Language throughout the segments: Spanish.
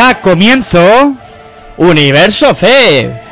Da comienzo Universo Fe.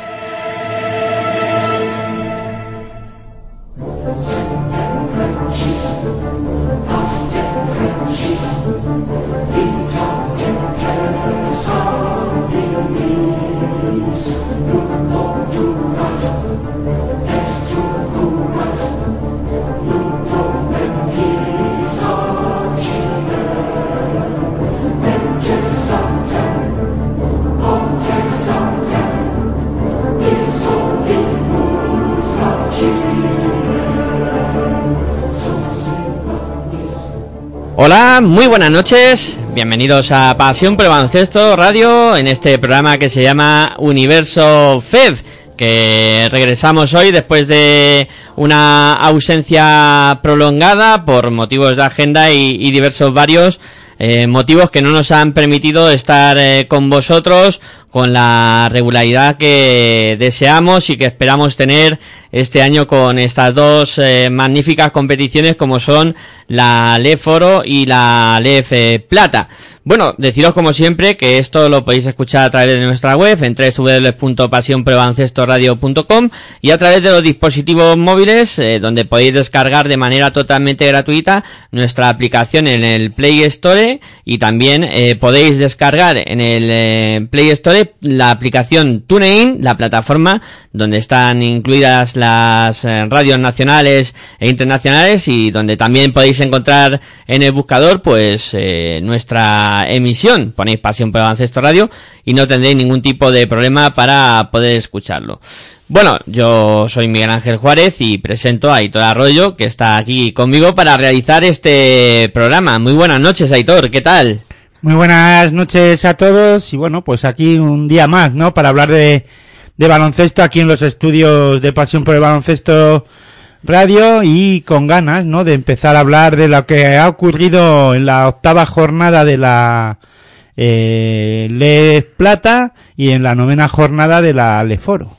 Muy buenas noches. Bienvenidos a Pasión por Baloncesto Radio en este programa que se llama Universo FEB, que regresamos hoy después de una ausencia prolongada por motivos de agenda y, y diversos varios eh, motivos que no nos han permitido estar eh, con vosotros con la regularidad que deseamos y que esperamos tener este año con estas dos eh, magníficas competiciones como son la LEF Oro y la LEF eh, Plata. Bueno, deciros como siempre que esto lo podéis escuchar a través de nuestra web en www.pasionprebaloncestoradio.com y a través de los dispositivos móviles eh, donde podéis descargar de manera totalmente gratuita nuestra aplicación en el Play Store y también podéis descargar en el Play Store la aplicación TuneIn, la plataforma donde están incluidas las eh, radios nacionales e internacionales y donde también podéis encontrar en el buscador pues eh, nuestra emisión. Ponéis Pasión por el Radio y no tendréis ningún tipo de problema para poder escucharlo. Bueno, yo soy Miguel Ángel Juárez y presento a Aitor Arroyo, que está aquí conmigo para realizar este programa. Muy buenas noches, Aitor, ¿qué tal? Muy buenas noches a todos y bueno, pues aquí un día más, ¿no? Para hablar de, de baloncesto aquí en los estudios de Pasión por el Baloncesto Radio y con ganas, ¿no? De empezar a hablar de lo que ha ocurrido en la octava jornada de la eh, Les Plata y en la novena jornada de la Leforo.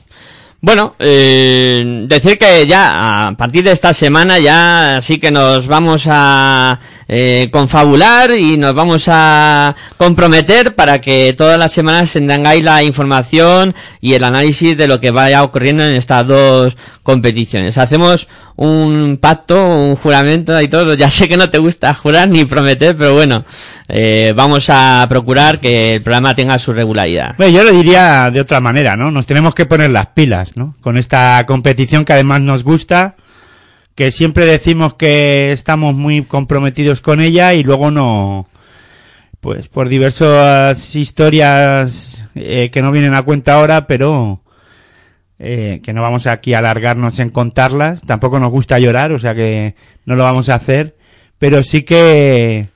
Bueno, eh, decir que ya a partir de esta semana ya sí que nos vamos a eh, confabular y nos vamos a comprometer para que todas las semanas tengáis la información y el análisis de lo que vaya ocurriendo en estas dos competiciones. Hacemos un pacto, un juramento y todo. Ya sé que no te gusta jurar ni prometer, pero bueno, eh, vamos a procurar que el programa tenga su regularidad. Bueno, yo lo diría de otra manera, ¿no? Nos tenemos que poner las pilas, ¿no? Con esta competición que además nos gusta, que siempre decimos que estamos muy comprometidos con ella y luego no, pues por diversas historias eh, que no vienen a cuenta ahora, pero eh, que no vamos aquí a alargarnos en contarlas. Tampoco nos gusta llorar, o sea que no lo vamos a hacer, pero sí que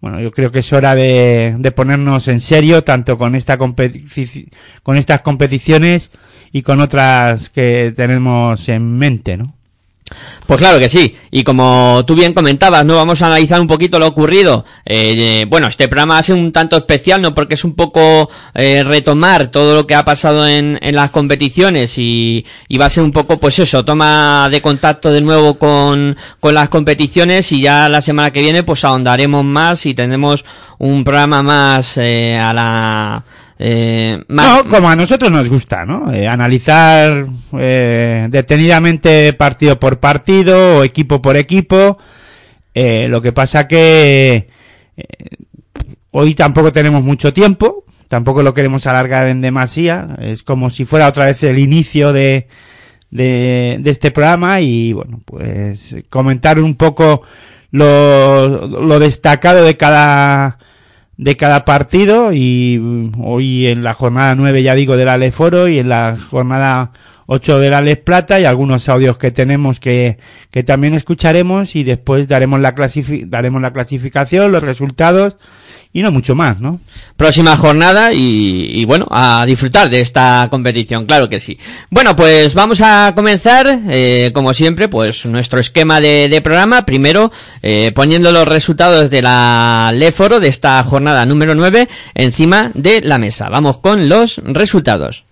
bueno, yo creo que es hora de, de ponernos en serio tanto con esta con estas competiciones y con otras que tenemos en mente, ¿no? Pues claro que sí, y como tú bien comentabas, ¿no? Vamos a analizar un poquito lo ocurrido. Eh, bueno, este programa ser un tanto especial, ¿no? Porque es un poco eh, retomar todo lo que ha pasado en, las competiciones y, y va a ser un poco, pues eso, toma de contacto de nuevo con, con las competiciones y ya la semana que viene pues ahondaremos más y tendremos un programa más eh, a la... Eh, más, No, como a nosotros nos gusta, ¿no? Eh, analizar eh, detenidamente partido por partido o equipo por equipo. Lo que pasa que hoy tampoco tenemos mucho tiempo tampoco lo queremos alargar en demasía, es como si fuera otra vez el inicio de, de, de este programa y bueno, pues comentar un poco lo, lo destacado de cada de cada partido y mm, hoy en la jornada 9 ya digo del Aleforo y en la jornada 8 del Alex Plata y algunos audios que tenemos que, que también escucharemos y después daremos la, daremos la clasificación, los resultados y no mucho más, ¿no? Próxima jornada y, y, bueno, a disfrutar de esta competición, claro que sí. Bueno, pues vamos a comenzar, eh, como siempre, pues nuestro esquema de, de programa. Primero, eh, poniendo los resultados de la Leforo de esta jornada número 9 encima de la mesa. Vamos con los resultados.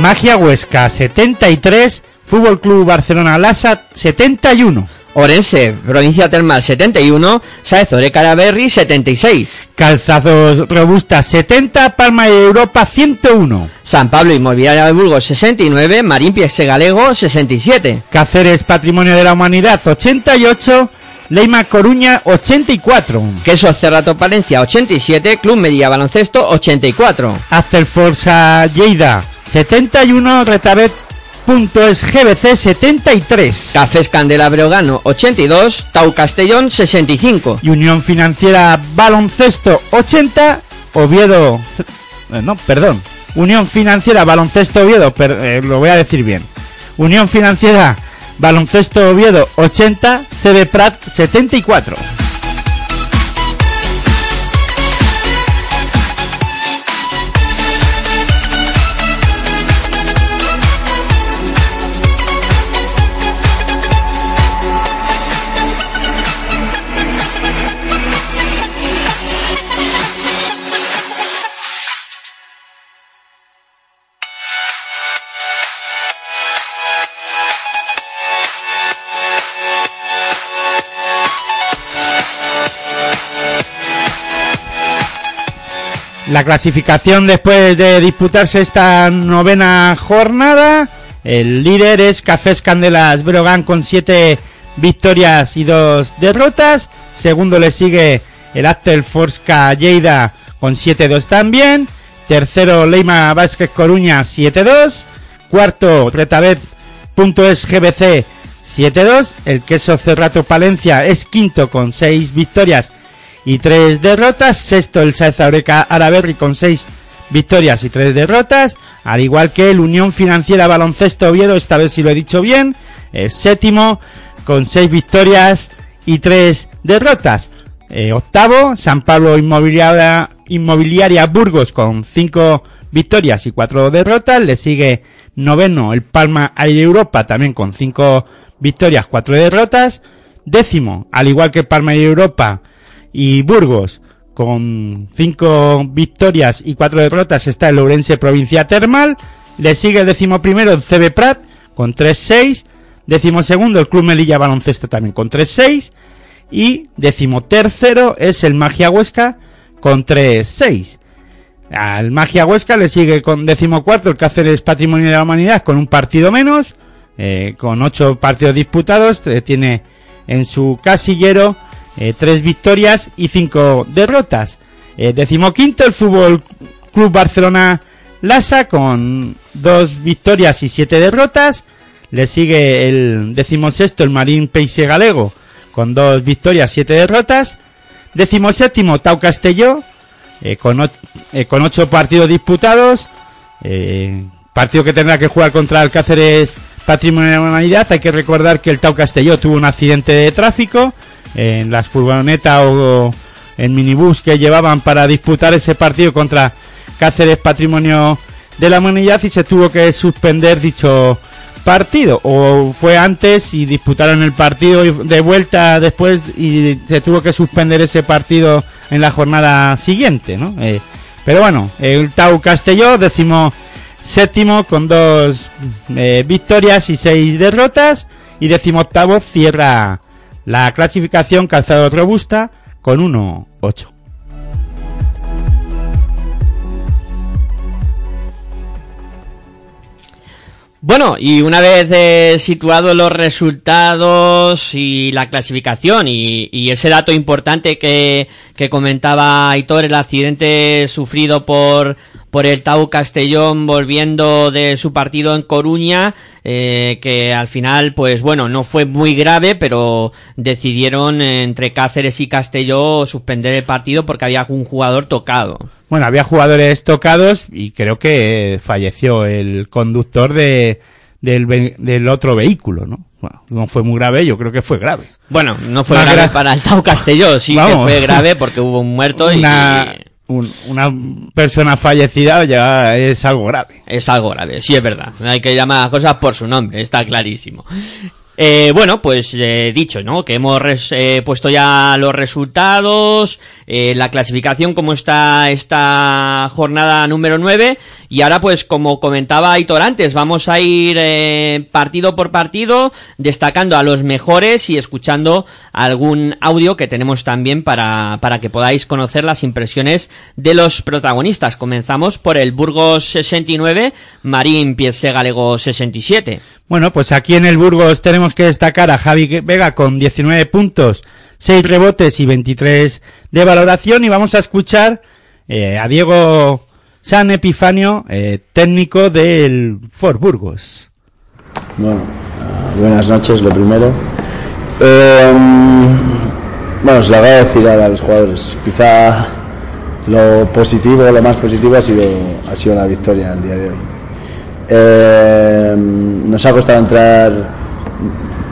Magia Huesca 73, Fútbol Club Barcelona Lasa 71. Orense, Provincia Termal 71, Saez Caraberri 76. Calzados Robustas 70, Palma de Europa 101. San Pablo Inmobiliaria de Burgos 69, Marín Piese Galego 67. Cáceres Patrimonio de la Humanidad 88, Leima Coruña 84. Queso Cerrato Palencia 87, Club Media Baloncesto 84. Aztel Forza Lleida 71, Retabet es GBC 73. Cafés Candela Breogano 82, Tau Castellón 65. Y Unión Financiera Baloncesto 80, Oviedo... eh, No, perdón. Unión Financiera Baloncesto Oviedo, per- eh, lo voy a decir bien. Unión Financiera Baloncesto Oviedo 80, CD Prat 74. La clasificación después de disputarse esta novena jornada, el líder es Cafés Candelas Brogan con siete victorias y dos derrotas. Segundo le sigue el Actel Forsca Lleida con 7-2 también. Tercero Leima Vázquez Coruña 7-2. Cuarto Retabet.es GBC 7-2. El Queso Cerrato Palencia es quinto con 6 victorias y 3 derrotas. Sexto el Saez Araberri con 6 victorias y 3 derrotas. Al igual que el Unión Financiera Baloncesto Oviedo, esta vez si lo he dicho bien, séptimo con 6 victorias y 3 derrotas. Eh, octavo, San Pablo Inmobiliaria, Burgos con 5 victorias y 4 derrotas. Le sigue noveno el Palma Aire Europa también con 5 victorias, 4 derrotas. Décimo, al igual que Palma Aire Europa y Burgos con 5 victorias y 4 derrotas está el Ourense Provincia Termal. Le sigue el décimo primero el CB Prat con 3-6. Décimo segundo el Club Melilla Baloncesto también con 3-6. Y decimotercero es el Magia Huesca con 3-6. Al Magia Huesca le sigue con decimocuarto el Cáceres Patrimonio de la Humanidad con un partido menos, eh, con ocho partidos disputados, eh, tiene en su casillero eh, tres victorias y cinco derrotas. Eh, decimoquinto el Fútbol Club Barcelona Lasa con dos victorias y siete derrotas. Le sigue el decimosexto el Marín Peixe Galego con dos victorias, siete derrotas. Decimoséptimo Tau Castelló eh, con, eh, con ocho partidos disputados. partido que tendrá que jugar contra el Cáceres Patrimonio de la Humanidad. Hay que recordar que el Tau Castelló tuvo un accidente de tráfico en las furgonetas o en minibús que llevaban para disputar ese partido contra Cáceres Patrimonio de la Humanidad y se tuvo que suspender dicho partido o fue antes y disputaron el partido de vuelta después y se tuvo que suspender ese partido en la jornada siguiente, ¿no? Eh, pero bueno, el Tau Castelló, décimo séptimo con dos eh, victorias y seis derrotas y décimo octavo cierra la clasificación calzado robusta con 1-8. Bueno, y una vez eh, situados los resultados y la clasificación y, y ese dato importante que, que comentaba Aitor, el accidente sufrido por, por el Tau Castellón volviendo de su partido en Coruña, eh, que al final, pues bueno, no fue muy grave, pero decidieron eh, entre Cáceres y Castelló suspender el partido porque había un jugador tocado. Bueno, había jugadores tocados y creo que falleció el conductor de, del, del otro vehículo, ¿no? Bueno, no fue muy grave, yo creo que fue grave. Bueno, no fue grave gra- para el Tau Castelló, sí que fue grave porque hubo un muerto Una, y un- una persona fallecida ya es algo grave. es algo grave, sí es verdad. Hay que llamar a las cosas por su nombre, está clarísimo. Eh, bueno, pues eh, dicho, ¿no? Que hemos res- eh, puesto ya los resultados, eh, la clasificación como está esta jornada número 9 y ahora pues como comentaba Aitor antes, vamos a ir eh, partido por partido destacando a los mejores y escuchando algún audio que tenemos también para, para que podáis conocer las impresiones de los protagonistas. Comenzamos por el Burgos 69, Marín Piese Galego 67. Bueno, pues aquí en el Burgos tenemos que destacar a Javi Vega con 19 puntos, 6 rebotes y 23 de valoración y vamos a escuchar eh, a Diego San Epifanio, eh, técnico del Fort Burgos. Bueno, buenas noches, lo primero. Eh, bueno, se lo voy a decir a los jugadores. Quizá lo positivo, lo más positivo ha sido, ha sido la victoria el día de hoy. Eh, nos ha costado entrar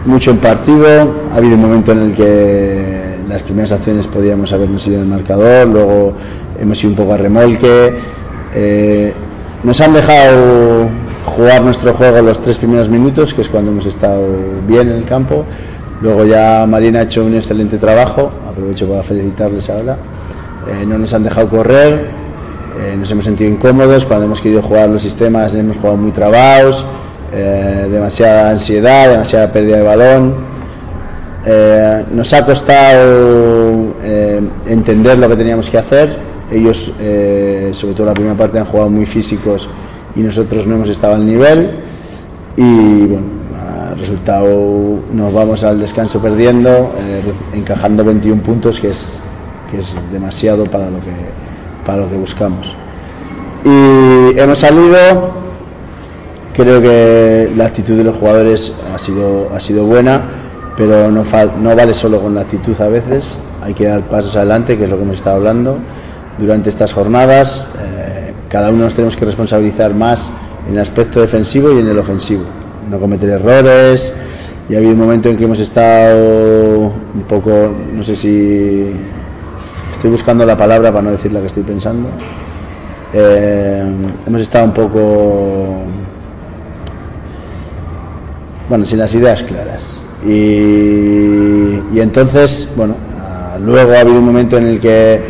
mucho en partido. Ha habido un momento en el que las primeras acciones podíamos habernos ido en el marcador, luego hemos ido un poco a remolque. Eh, nos han dejado jugar nuestro juego los tres primeros minutos, que es cuando hemos estado bien en el campo. Luego ya Marina ha hecho un excelente trabajo, aprovecho para felicitarles ahora. Eh, no nos han dejado correr, eh, nos hemos sentido incómodos, cuando hemos querido jugar los sistemas hemos jugado muy trabados, eh, demasiada ansiedad, demasiada pérdida de balón. Eh, nos ha costado entender lo que teníamos que hacer. Ellos, sobre todo la primera parte, han jugado muy físicos y nosotros no hemos estado al nivel. Y bueno, resultado nos vamos al descanso perdiendo, encajando 21 puntos, que es, que es demasiado para lo que, para lo que buscamos. Y hemos salido, creo que la actitud de los jugadores ha sido, ha sido buena, pero no, no vale solo con la actitud a veces, hay que dar pasos adelante, que es lo que hemos estado hablando durante estas jornadas. eh, cada uno nos tenemos que responsabilizar más en el aspecto defensivo y en el ofensivo, no cometer errores. Y ha habido un momento en que hemos estado un poco, no sé si estoy buscando la palabra para no decir la que estoy pensando. Eh, hemos estado un poco bueno, sin las ideas claras. Y, y entonces, bueno, luego ha habido un momento en el que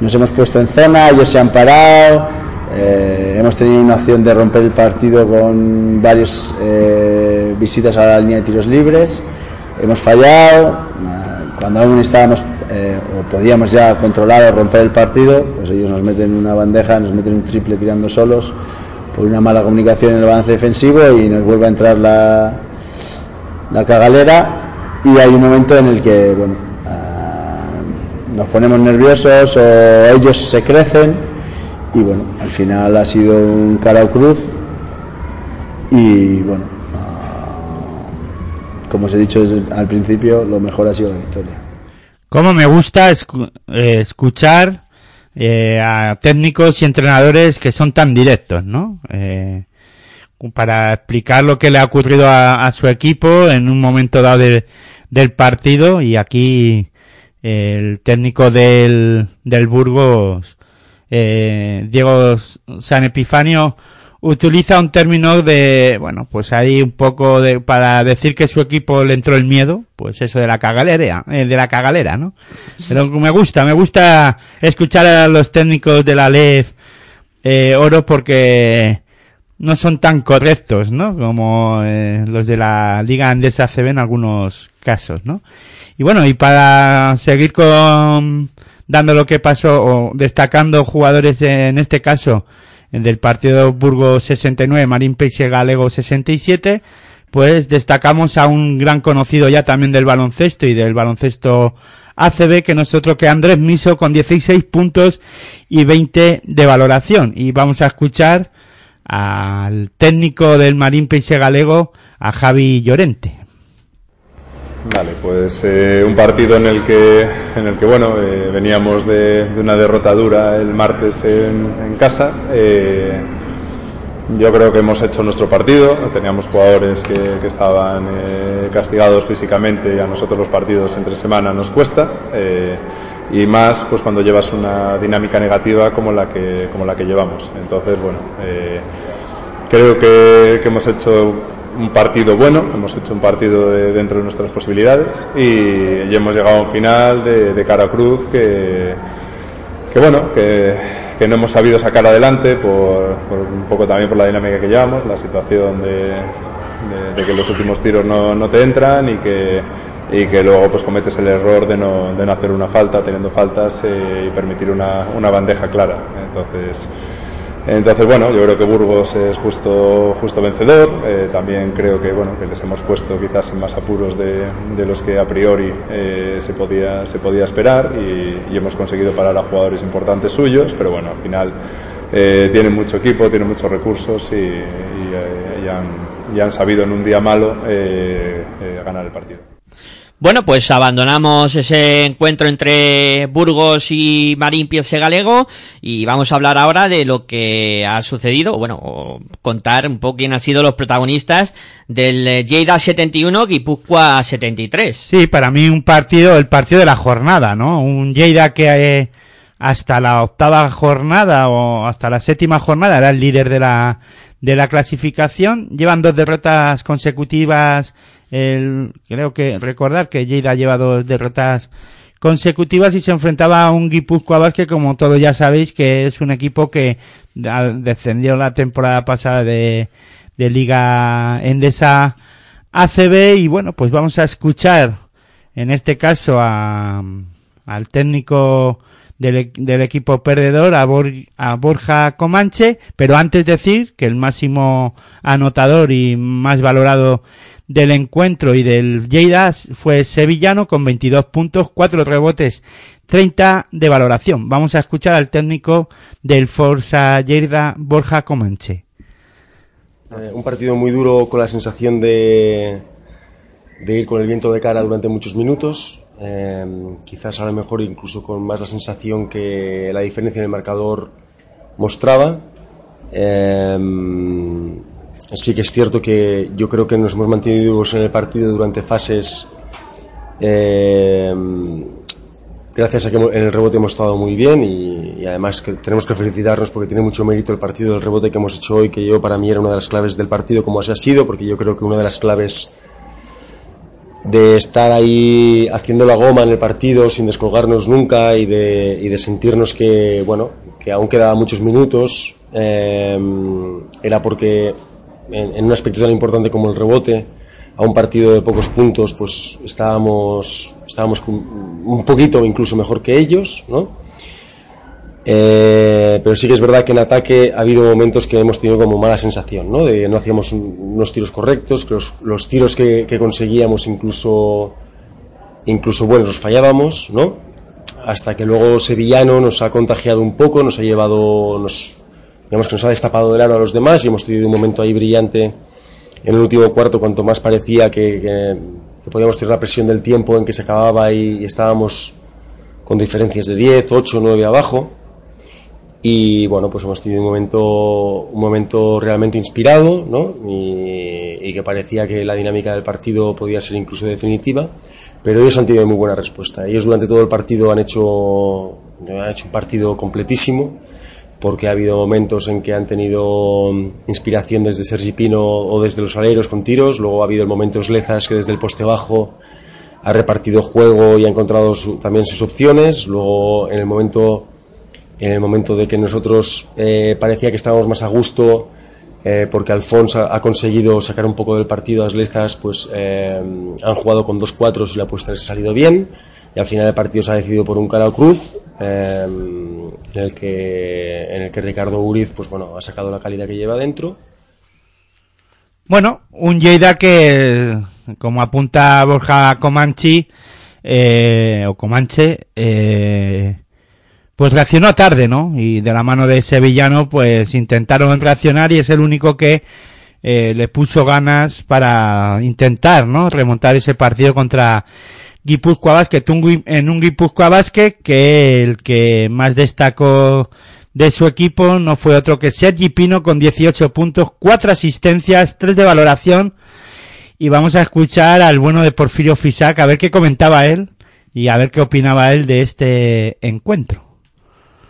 nos hemos puesto en zona, ellos se han parado, eh, hemos tenido una acción de romper el partido con varias eh, visitas a la línea de tiros libres, hemos fallado, ah, cuando aún estábamos eh, o podíamos ya controlar o romper el partido, pues ellos nos meten una bandeja, nos meten un triple tirando solos por una mala comunicación en el avance defensivo y nos vuelve a entrar la, la cagalera. Y hay un momento en el que bueno ah, nos ponemos nerviosos o ellos se crecen y bueno al final ha sido un cara o cruz. Y bueno ah, como os he dicho al principio lo mejor ha sido la victoria Como me gusta escu- eh, escuchar eh, a técnicos y entrenadores que son tan directos, ¿no? Eh, para explicar lo que le ha ocurrido a, a su equipo en un momento dado de- del partido y aquí eh, el técnico del, del Burgos, eh, Diego San Epifanio, utiliza un término de, bueno, pues ahí un poco de, para decir que su equipo le entró el miedo, pues eso de la cagalera, eh, de la cagalera, ¿no? Pero me gusta, me gusta escuchar a los técnicos de la LEF eh, Oro porque no son tan correctos, ¿no? Como eh, los de la Liga Andesa CB en algunos casos, ¿no? Y bueno, y para seguir con dando lo que pasó o destacando jugadores en este caso del partido Burgos 69, Marín Peixe Galego 67, pues destacamos a un gran conocido ya también del baloncesto y del baloncesto ACB que nosotros que Andrés Miso con 16 puntos y 20 de valoración. Y vamos a escuchar al técnico del Marín Peixe Galego, a Javi Llorente. Vale, pues eh, un partido en el que, en el que bueno, eh, veníamos de, de una derrota dura el martes en, casa. Eh, yo creo que hemos hecho nuestro partido, teníamos jugadores que, estaban castigados físicamente y a nosotros los partidos entre semana nos cuesta. y más pues cuando llevas una dinámica negativa como la que, como la que llevamos. Entonces, bueno, creo que hemos hecho un partido bueno, hemos hecho un partido de- dentro de nuestras posibilidades y, y hemos llegado a un final de, de cara a cruz que, que bueno, que, que no hemos sabido sacar adelante por, por un poco también por la dinámica que llevamos, la situación de, de- de que los últimos tiros no, no te entran y que, y que luego pues cometes el error de no, de no hacer una falta teniendo faltas eh, y permitir una, una bandeja clara. Entonces, entonces, bueno, yo creo que Burgos es justo, justo vencedor. Eh, también creo que, bueno, que les hemos puesto quizás en más apuros de, los que a priori eh, se, podía, se podía esperar y, hemos conseguido parar a jugadores importantes suyos, pero bueno, al final eh, tienen mucho equipo, tienen muchos recursos y, y, eh, han, sabido en un día malo ganar el partido. Bueno, pues abandonamos ese encuentro entre Burgos y Marín Pielse Galego y vamos a hablar ahora de lo que ha sucedido, bueno, contar un poco quién han sido los protagonistas del Lleida 71 Guipúzcoa 73. Sí, para mí un partido, el partido de la jornada, ¿no? Un Lleida que eh, hasta la octava jornada o hasta la séptima jornada era el líder de la, de la clasificación. Llevan dos derrotas consecutivas. El, creo que recordar que Lleida lleva dos derrotas consecutivas y se enfrentaba a un Guipúzcoa Basket, como todos ya sabéis, que es un equipo que descendió la temporada pasada de, de Liga Endesa ACB y bueno, pues vamos a escuchar en este caso a, al técnico del, del equipo perdedor, a, Bor- a Borja Comanche, pero antes decir que el máximo anotador y más valorado del encuentro y del Lleida fue Sevillano con 22 puntos, 4 rebotes, 30 de valoración. Vamos a escuchar al técnico del Forza Lleida, Borja Comanche. Eh, un partido muy duro con la sensación de, de ir con el viento de cara durante muchos minutos. Eh, quizás a lo mejor incluso con más la sensación que la diferencia en el marcador mostraba. Eh, sí que es cierto que yo creo que nos hemos mantenido en el partido durante fases. eh, gracias a que en el rebote hemos estado muy bien y, además que tenemos que felicitarnos porque tiene mucho mérito el partido del rebote que hemos hecho hoy, que yo para mí era una de las claves del partido como así ha sido, porque yo creo que una de las claves de estar ahí haciendo la goma en el partido sin descolgarnos nunca y de, y de sentirnos que, bueno, que aún quedaban muchos minutos, eh, era porque en, un aspecto tan importante como el rebote, a un partido de pocos puntos, pues estábamos, estábamos un poquito incluso mejor que ellos, ¿no? Eh, pero sí que es verdad que en ataque ha habido momentos que hemos tenido como mala sensación, ¿no? De no hacíamos un- unos tiros correctos, que los, los tiros que, que conseguíamos incluso, incluso buenos los fallábamos, ¿no? Hasta que luego Sevillano nos ha contagiado un poco, nos ha llevado, nos, digamos que nos ha destapado del aro a los demás y hemos tenido un momento ahí brillante en el último cuarto, cuanto más parecía que, que, que podíamos tener la presión del tiempo en que se acababa y, y estábamos con diferencias de 10, 8, 9 abajo. Y bueno, pues hemos tenido un momento, un momento realmente inspirado, ¿no? Y, y que parecía que la dinámica del partido podía ser incluso definitiva. Pero ellos han tenido muy buena respuesta. Ellos durante todo el partido han hecho, han hecho un partido completísimo, porque ha habido momentos en que han tenido mm, inspiración desde Sergi Pino o desde los aleros con tiros. Luego ha habido momentos Lezas que desde el poste bajo ha repartido juego y ha encontrado su- también sus opciones. Luego en el momento en el momento de que nosotros eh, parecía que estábamos más a gusto eh, porque Alfonso ha, conseguido sacar un poco del partido a las Lezas, pues eh, han jugado con dos cuatros y la apuesta les ha salido bien. Y al final el partido se ha decidido por un Canal Cruz eh, en el que en el que Ricardo Uriz pues bueno ha sacado la calidad que lleva dentro Bueno, un Lleida que, como apunta Borja Comanchi, eh, o Comanche, eh, pues reaccionó tarde, ¿no? Y de la mano de Sevillano, pues intentaron reaccionar y es el único que eh, le puso ganas para intentar, ¿no? Remontar ese partido contra Guipúzcoa Basket, un en un Guipúzcoa Basket que el que más destacó de su equipo no fue otro que Sergi Pino con 18 puntos, 4 asistencias, 3 de valoración y vamos a escuchar al bueno de Porfirio Fisac a ver qué comentaba él y a ver qué opinaba él de este encuentro.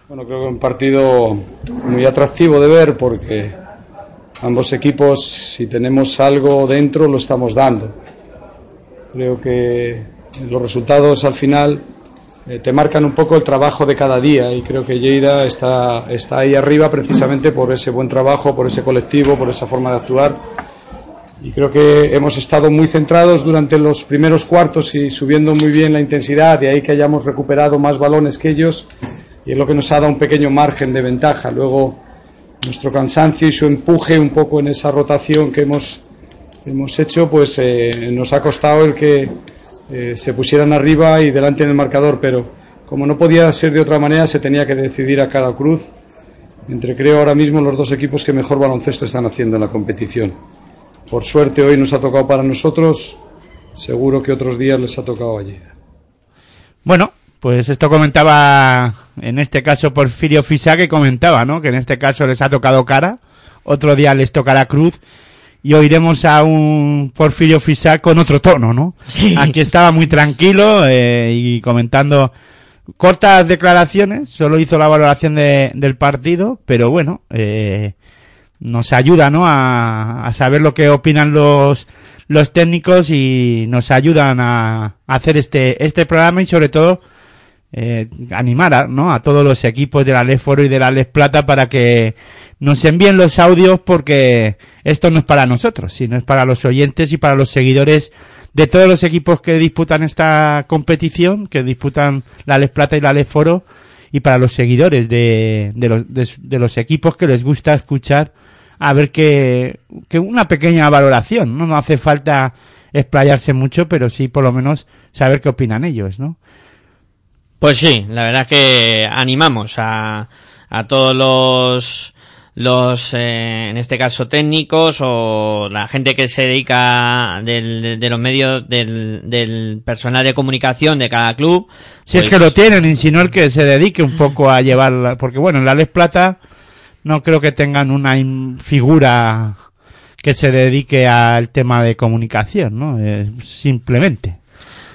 Bueno, creo que un partido muy atractivo de ver porque ambos equipos, si tenemos algo dentro, lo estamos dando. Creo que los resultados al final eh, te marcan un poco el trabajo de cada día y creo que Lleida está, está ahí arriba precisamente por ese buen trabajo, por ese colectivo, por esa forma de actuar. Y creo que hemos estado muy centrados durante los primeros cuartos y subiendo muy bien la intensidad, de ahí que hayamos recuperado más balones que ellos y es lo que nos ha dado un pequeño margen de ventaja. Luego nuestro cansancio y su empuje un poco en esa rotación que hemos, hemos hecho, pues eh, nos ha costado el que eh, se pusieran arriba y delante en el marcador, pero como no podía ser de otra manera, se tenía que decidir a cada cruz entre creo ahora mismo los dos equipos que mejor baloncesto están haciendo en la competición. Por suerte hoy nos ha tocado para nosotros, seguro que otros días les ha tocado allí. Bueno, pues esto comentaba, en este caso Porfirio Fisac, que comentaba, ¿no? Que en este caso les ha tocado cara, otro día les tocará cruz, y oiremos a un Porfirio Fisac con otro tono, ¿no? Aquí estaba muy tranquilo eh, y comentando cortas declaraciones, solo hizo la valoración de- del partido, pero bueno, eh, nos ayuda, ¿no? A, a saber lo que opinan los, los técnicos y nos ayudan a, a hacer este, este programa y sobre todo eh, animar a, ¿no? a todos los equipos de la Les Foro y de la Les Plata para que nos envíen los audios porque esto no es para nosotros, sino es para los oyentes y para los seguidores de todos los equipos que disputan esta competición, que disputan la Les Plata y la Les Foro y para los seguidores de, de, los, de, de los equipos que les gusta escuchar a ver que, que una pequeña valoración, ¿no? No hace falta explayarse mucho, pero sí por lo menos saber qué opinan ellos, ¿no? Pues sí, la verdad es que animamos a, a todos los, los eh, en este caso técnicos o la gente que se dedica del, de los medios del, del personal de comunicación de cada club. Si es pues, que lo tienen, y si no el que se dedique un poco a llevar, porque bueno, en la Les Plata no creo que tengan una figura que se dedique al tema de comunicación, ¿no? Eh, simplemente.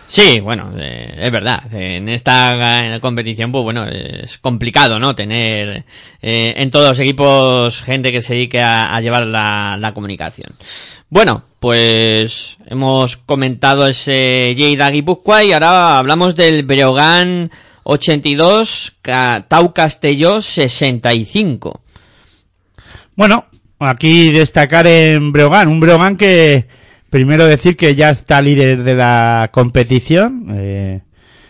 Sí, bueno, eh, es verdad. En esta competición, pues bueno, es complicado, ¿no? Tener eh, en todos los equipos gente que se dedique a, llevar la, comunicación. Bueno, pues hemos comentado ese Lleida Guipúzcoa y ahora hablamos del Breogán 82, Ca- Tau Castelló 65. Bueno, aquí destacar en Breogán, un Breogán que primero decir que ya está líder de la competición. eh,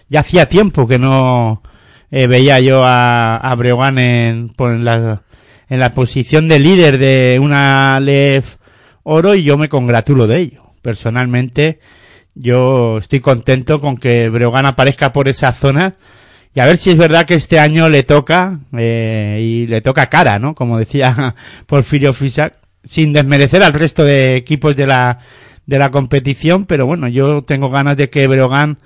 ya hacía tiempo que no eh, veía yo a, a Breogán en, por la, en la posición de líder de una LEF Oro y yo me congratulo de ello. Personalmente, yo estoy contento con que Breogán aparezca por esa zona y a ver si es verdad que este año le toca, eh, y le toca cara, ¿no? Como decía Porfirio Fisac, sin desmerecer al resto de equipos de la, de la competición, pero bueno, yo tengo ganas de que Breogán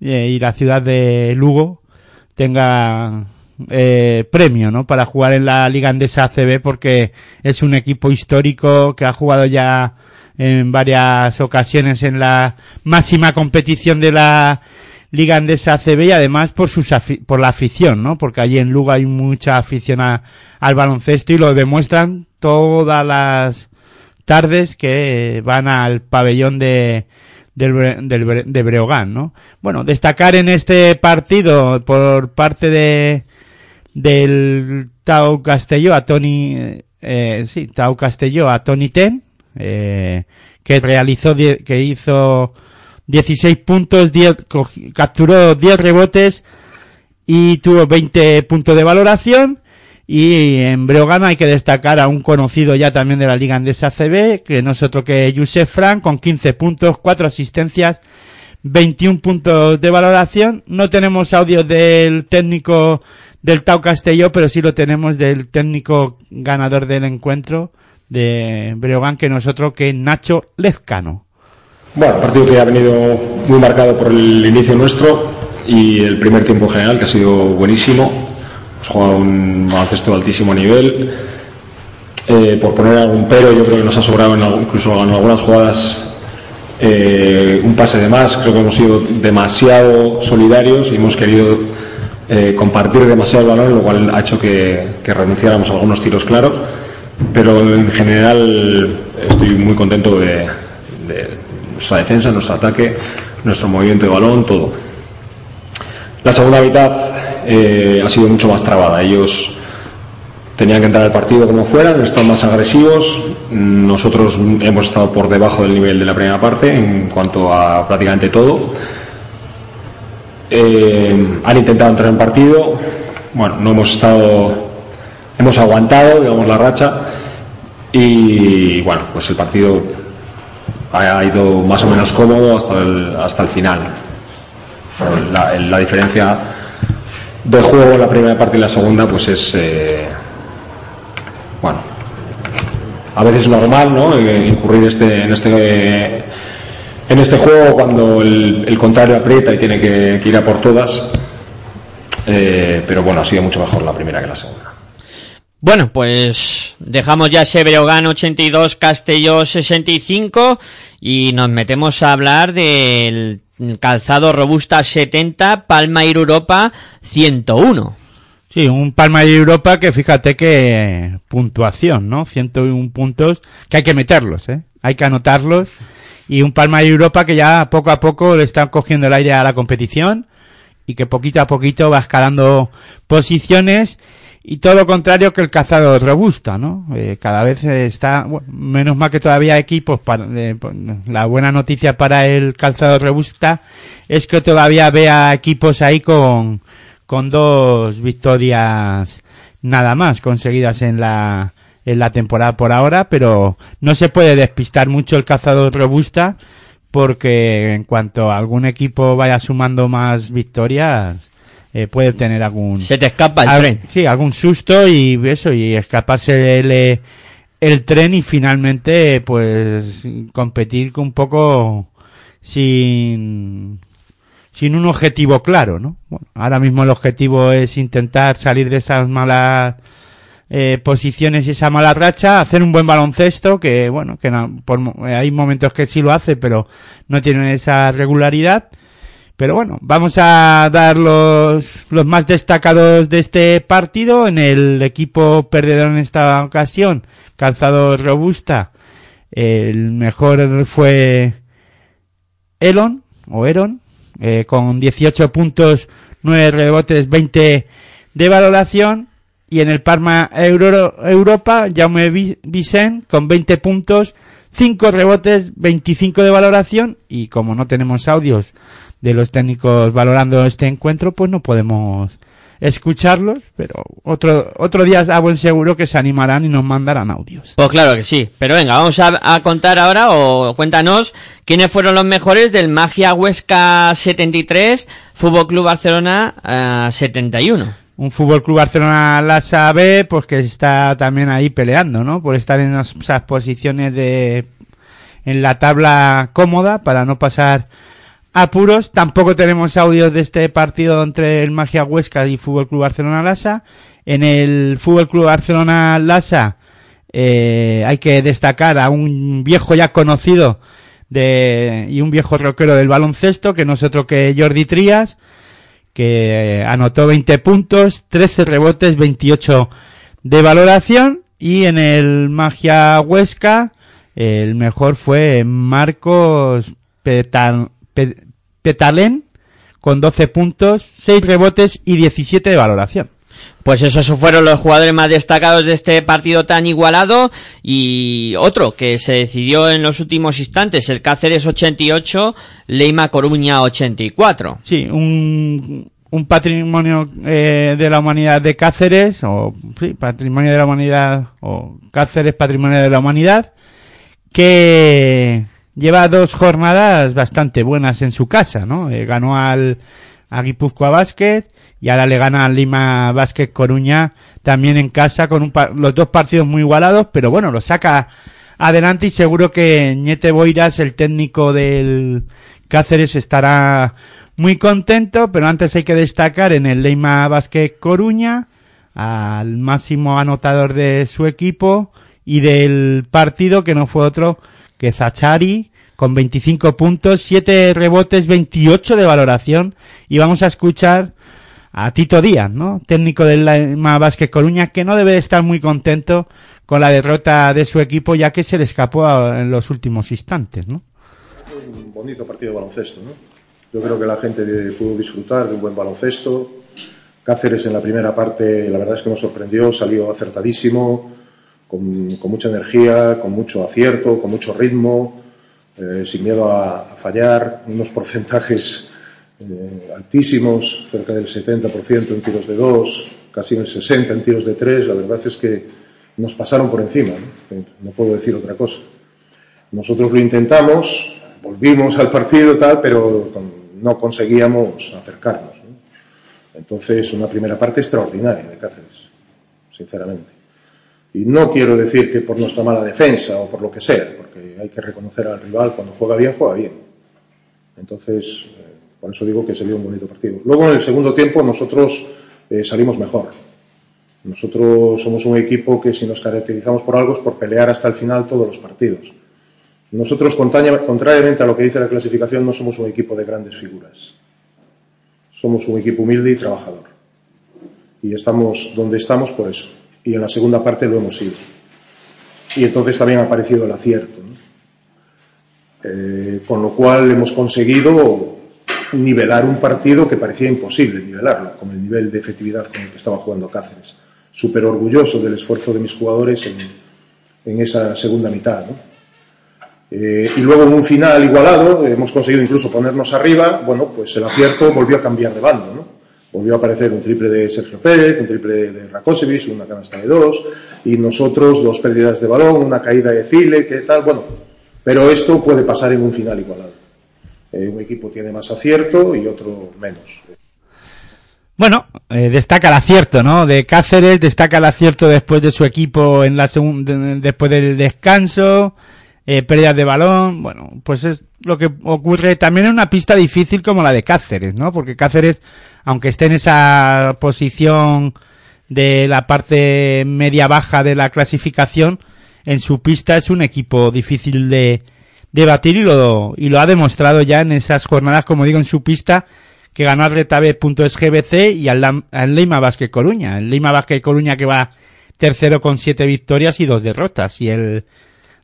eh, y la ciudad de Lugo tenga eh, premio, ¿no? Para jugar en la Liga Andesa ACB porque es un equipo histórico que ha jugado ya en varias ocasiones en la máxima competición de la Liga Andesa ACB y además por sus por la afición, ¿no? Porque allí en Lugo hay mucha afición a- al baloncesto y lo demuestran todas las tardes que van al pabellón de del, del de Breogán, ¿no? Bueno, destacar en este partido por parte de del Tau Castelló a Tony eh, sí, Tau Castelló a Tony Ten eh, que realizó que hizo 16 puntos, 10, co- capturó 10 rebotes y tuvo 20 puntos de valoración. Y en Breogán hay que destacar a un conocido ya también de la Liga Andesa CB, que no es otro que Josef Frank, con 15 puntos, 4 asistencias, 21 puntos de valoración. No tenemos audio del técnico del Tau Castelló, pero sí lo tenemos del técnico ganador del encuentro de Breogán, que no es otro que Nacho Lezcano. Bueno, partido que ha venido muy marcado por el inicio nuestro y el primer tiempo en general, que ha sido buenísimo. Hemos jugado un baloncesto de altísimo nivel. Eh, por poner algún pero, yo creo que nos ha sobrado en incluso en algunas jugadas eh, un pase de más. Creo que hemos sido demasiado solidarios y hemos querido eh, compartir demasiado el balón, lo cual ha hecho que, que renunciáramos a algunos tiros claros. Pero en general estoy muy contento de nuestra defensa, nuestro ataque, nuestro movimiento de balón, todo. La segunda mitad eh, ha sido mucho más trabada. Ellos tenían que entrar al partido como fueran, estado más agresivos. Nosotros hemos estado por debajo del nivel de la primera parte en cuanto a prácticamente todo. Eh, han intentado entrar en partido. Bueno, no hemos estado. Hemos aguantado, digamos, la racha. Y bueno, pues el partido ha ido más o menos cómodo hasta el, hasta el final. La diferencia de juego la primera parte y la segunda, pues es. eh, bueno, a veces es normal, ¿no? Eh, incurrir este, en este. en este juego cuando el, contrario aprieta y tiene que, que ir a por todas. Eh, pero bueno, ha sido mucho mejor la primera que la segunda. Bueno, pues dejamos ya ese Breogán 82, Castelló 65 y nos metemos a hablar del calzado robusta 70, Palma Ir Europa 101. Sí, un Palma de Europa que fíjate que puntuación, ¿no? 101 puntos que hay que meterlos, ¿eh? Hay que anotarlos. Y un Palma de Europa que ya poco a poco le está cogiendo el aire a la competición y que poquito a poquito va escalando posiciones y todo lo contrario que el cazado robusta, ¿no? Eh, cada vez está, menos mal que todavía equipos para, eh, la buena noticia para el calzado robusta es que todavía vea equipos ahí con, con dos victorias nada más conseguidas en la, en la temporada por ahora, pero no se puede despistar mucho el cazador robusta porque en cuanto algún equipo vaya sumando más victorias, eh, puede tener algún... Se te escapa el al- tren. Sí, algún susto y eso, y escaparse el, eh, el tren y finalmente pues competir con un poco sin sin un objetivo claro, ¿no? Bueno, ahora mismo el objetivo es intentar salir de esas malas eh, posiciones y esa mala racha, hacer un buen baloncesto, que bueno, que no- por mo- hay momentos que sí lo hace, pero no tienen esa regularidad. Pero bueno, vamos a dar los, los más destacados de este partido. En el equipo perdedor en esta ocasión, calzado robusta, el mejor fue Elon, o Eron, eh, con 18 puntos, 9 rebotes, 20 de valoración. Y en el Parma Euro- Europa, Jaume Vi- Vicent, con 20 puntos, 5 rebotes, 25 de valoración. Y como no tenemos audios de los técnicos valorando este encuentro, pues no podemos escucharlos. Pero otro, otro día a buen seguro que se animarán y nos mandarán audios. Pues claro que sí. Pero venga, vamos a, a contar ahora o cuéntanos quiénes fueron los mejores del Magia Huesca 73, Fútbol Club Barcelona eh, 71. un Fútbol Club Barcelona Lasa B, pues que está también ahí peleando, ¿no? Por estar en esas posiciones de en la tabla cómoda para no pasar apuros. Tampoco tenemos audios de este partido entre el Magia Huesca y Fútbol Club Barcelona Lasa. En el Fútbol Club Barcelona Lasa eh, hay que destacar a un viejo ya conocido de y un viejo rockero del baloncesto que no es otro que Jordi Trías que anotó 20 puntos, 13 rebotes, 28 de valoración y en el Magia Huesca el mejor fue Marcos Petal- Petalén con 12 puntos, 6 rebotes y 17 de valoración. Pues esos fueron los jugadores más destacados de este partido tan igualado y otro que se decidió en los últimos instantes, el Cáceres 88, Leima Coruña 84. Sí, un, un patrimonio eh, de la humanidad de Cáceres, o sí, patrimonio de la humanidad, o Cáceres patrimonio de la humanidad, que lleva dos jornadas bastante buenas en su casa, ¿no? Eh, ganó al a Guipúzcoa Basket y ahora le gana al Lima Basket Coruña también en casa con un los dos partidos muy igualados, pero bueno, lo saca adelante y seguro que Ñete Boiras, el técnico del Cáceres, estará muy contento, pero antes hay que destacar en el Lima Basket Coruña al máximo anotador de su equipo y del partido que no fue otro que Zachari con 25 puntos, 7 rebotes, 28 de valoración y vamos a escuchar a Tito Díaz, ¿no? Técnico del Lima Basket Coruña que no debe de estar muy contento con la derrota de su equipo ya que se le escapó en los últimos instantes, ¿no? un bonito partido de baloncesto. Yo creo que la gente pudo disfrutar de un buen baloncesto. Cáceres en la primera parte, la verdad es que nos sorprendió, salió acertadísimo, con, con mucha energía, con mucho acierto, con mucho ritmo, eh, sin miedo a, a fallar, unos porcentajes eh, altísimos, cerca del 70% en tiros de dos, casi en el 60% en tiros de tres. La verdad es que nos pasaron por encima, ¿no? no puedo decir otra cosa. Nosotros lo intentamos, volvimos al partido tal, pero con- no conseguíamos acercarnos. ¿no? Entonces, una primera parte extraordinaria de Cáceres, sinceramente. Y no quiero decir que por nuestra mala defensa o por lo que sea, porque hay que reconocer al rival cuando juega bien, juega bien. Entonces, eh, por eso digo que sería un bonito partido. Luego, en el segundo tiempo, nosotros eh, salimos mejor. Nosotros somos un equipo que si nos caracterizamos por algo es por pelear hasta el final todos los partidos. Nosotros, contrariamente a lo que dice la clasificación, no somos un equipo de grandes figuras. Somos un equipo humilde y trabajador. Y estamos donde estamos por eso. Y en la segunda parte lo hemos sido. Y entonces también ha aparecido el acierto. ¿no? Eh, con lo cual hemos conseguido nivelar un partido que parecía imposible nivelarlo, con el nivel de efectividad con el que estaba jugando Cáceres. Súper orgulloso del esfuerzo de mis jugadores en, en esa segunda mitad. ¿no? Eh, y luego en un final igualado, hemos conseguido incluso ponernos arriba, bueno, pues el acierto volvió a cambiar de bando, ¿no? Volvió a aparecer un triple de Sergio Pérez, un triple de Rakosevich, una canasta de dos, y nosotros dos pérdidas de balón, una caída de File, que tal, bueno, pero esto puede pasar en un final igualado. Eh, un equipo tiene más acierto y otro menos. Bueno, eh, destaca el acierto, ¿no? De Cáceres, destaca el acierto después de su equipo en la segunda, después del descanso, eh, pérdidas de balón, bueno, pues es lo que ocurre también en una pista difícil como la de Cáceres, ¿no? Porque Cáceres, aunque esté en esa posición de la parte media-baja de la clasificación, en su pista es un equipo difícil de, de batir y lo, y lo ha demostrado ya en esas jornadas, como digo, en su pista, que ganó al Retabe.sgbc y al, al Leima Basket Coruña. El Leima Basket Coruña que va tercero con siete victorias y dos derrotas. Y el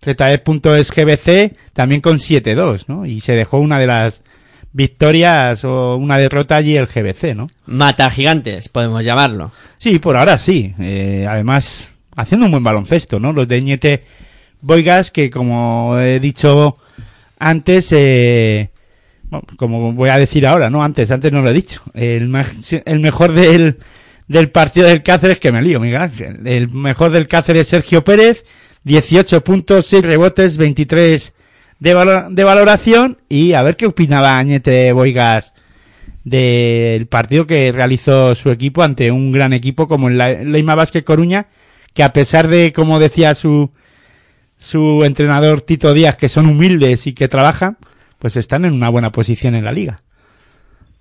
Retabe.sgbc también con 7-2, ¿no? Y se dejó una de las victorias o una derrota allí el GBC, ¿no? Mata gigantes, podemos llamarlo. Sí, por ahora sí. Eh, además, haciendo un buen baloncesto, ¿no? Los de Ñete Boigas, que como he dicho antes, eh, bueno, como voy a decir ahora, ¿no? Antes, antes no lo he dicho. El, el mejor del, del partido del Cáceres, que me lío, Miguel Ángel. El mejor del Cáceres, Sergio Pérez, 18 puntos, 6 rebotes, 23 de, valo- de valoración. Y a ver qué opinaba Añete Boigas del partido que realizó su equipo ante un gran equipo como el Leima Basket Coruña, que a pesar de, como decía su, su entrenador Tito Díaz, que son humildes y que trabajan, pues están en una buena posición en la liga.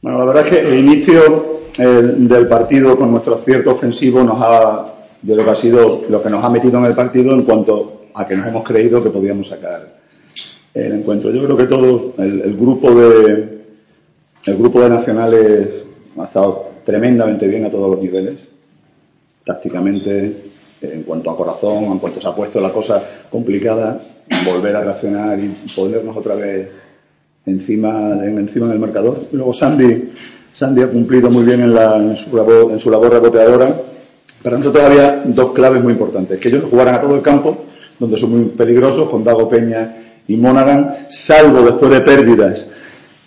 Bueno, la verdad es que el inicio eh, del partido con nuestro acierto ofensivo nos ha, yo creo que ha sido lo que nos ha metido en el partido en cuanto a que nos hemos creído que podíamos sacar el encuentro. Yo creo que todo el, grupo de el grupo de nacionales ha estado tremendamente bien a todos los niveles, tácticamente, en cuanto a corazón, en cuanto se ha puesto la cosa complicada, volver a reaccionar y ponernos otra vez encima, en, encima en el marcador. Luego Sandy Sandy ha cumplido muy bien en, la- en su, labor, en su labor reboteadora. Para nosotros había dos claves muy importantes, que ellos jugaran a todo el campo, donde son muy peligrosos, con Dago Peña y Monaghan, salvo después de pérdidas,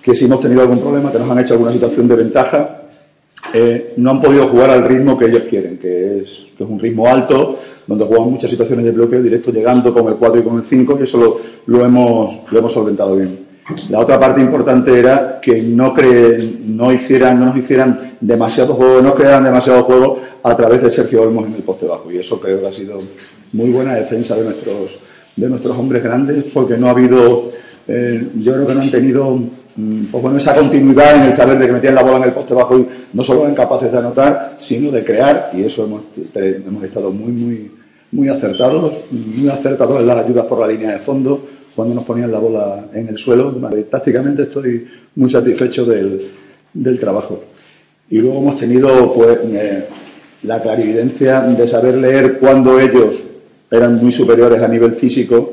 que si hemos tenido algún problema, que nos han hecho alguna situación de ventaja, eh, no han podido jugar al ritmo que ellos quieren, que es, que es un ritmo alto, donde juegan muchas situaciones de bloqueo directo, llegando con el 4 y con el 5, y eso lo, lo hemos, lo hemos solventado bien. La otra parte importante era que no, creen, no, hicieran, no nos hicieran demasiado juego, no crearan demasiado juego a través de Sergio Olmos en el poste bajo, y eso creo que ha sido muy buena defensa de nuestros, de nuestros hombres grandes, porque no ha habido, eh, yo creo que no han tenido mm, pues bueno, esa continuidad en el saber de que metían la bola en el poste bajo y no solo eran capaces de anotar, sino de crear, y eso hemos, hemos estado muy, muy, muy acertados, muy acertados en las ayudas por la línea de fondo, cuando nos ponían la bola en el suelo. Tácticamente estoy muy satisfecho del, del trabajo. Y luego hemos tenido pues, eh, la clarividencia de saber leer cuando ellos eran muy superiores a nivel físico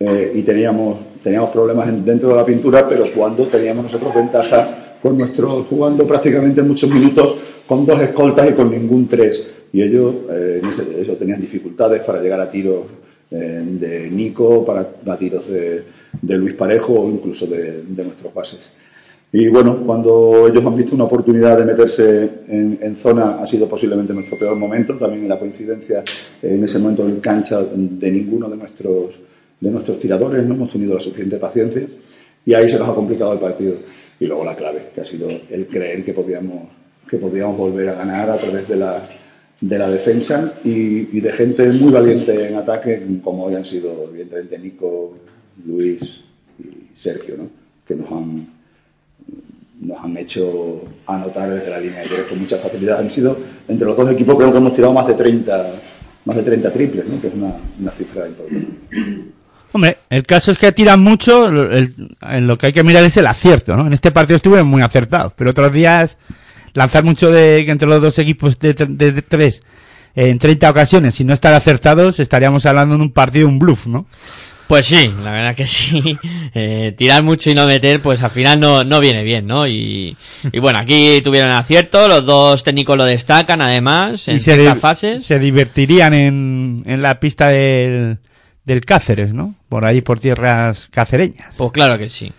eh, y teníamos, teníamos problemas en- dentro de la pintura, pero cuando teníamos nosotros ventaja con nuestro, jugando prácticamente muchos minutos con dos escoltas y con ningún tres. Y ellos, eh, ellos tenían dificultades para llegar a tiros de Nico, para a tiros de, de Luis Parejo o incluso de, de nuestros bases. Y bueno, cuando ellos han visto una oportunidad de meterse en, en zona, ha sido posiblemente nuestro peor momento. También la coincidencia en ese momento en cancha de ninguno de nuestros, de nuestros tiradores, no hemos tenido la suficiente paciencia y ahí se nos ha complicado el partido. Y luego la clave, que ha sido el creer que podíamos, que podíamos volver a ganar a través de la, de la defensa y, de gente muy valiente en ataque, como hoy han sido, evidentemente, Nico, Luis y Sergio, ¿no? que nos han, nos han hecho anotar desde la línea de tres con mucha facilidad. Han sido, entre los dos equipos, creo que hemos tirado más de 30, más de 30 triples, ¿no? que es una, cifra importante. Hombre, el caso es que tiran mucho, en lo que hay que mirar es el acierto, ¿no? En este partido estuvieron muy acertados, pero otros días lanzar mucho de entre los dos equipos de, tre- de- de tres en 30 ocasiones y no estar acertados, estaríamos hablando de un partido, un bluff, ¿no? Pues sí, la verdad que sí. Eh, tirar mucho y no meter, pues al final no, no viene bien, ¿no? Y, y bueno, aquí tuvieron acierto, los dos técnicos lo destacan además, en y se, fases. se divertirían en, en la pista del, del Cáceres, ¿no? Por ahí, por tierras cacereñas. Pues claro que sí.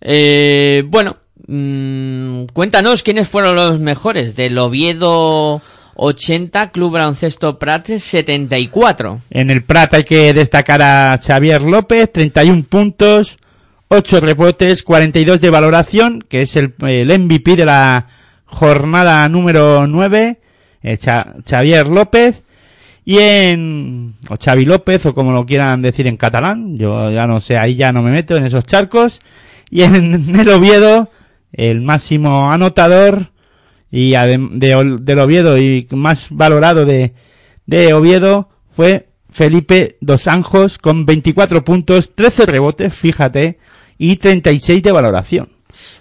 Eh, bueno, mm, cuéntanos quiénes fueron los mejores del Oviedo 80, Club Baloncesto Prates 74. En el Prat hay que destacar a Xavier López, 31 puntos, 8 rebotes, 42 de valoración, que es el, el MVP de la jornada número 9, eh, Xavier López. Y en, o Xavi López, o como lo quieran decir en catalán, yo ya no sé, ahí ya no me meto en esos charcos. Y en el Oviedo, el máximo anotador, y de, del Oviedo y más valorado de, de Oviedo fue Felipe Dos Anjos con 24 puntos, 13 rebotes, fíjate, y 36 de valoración,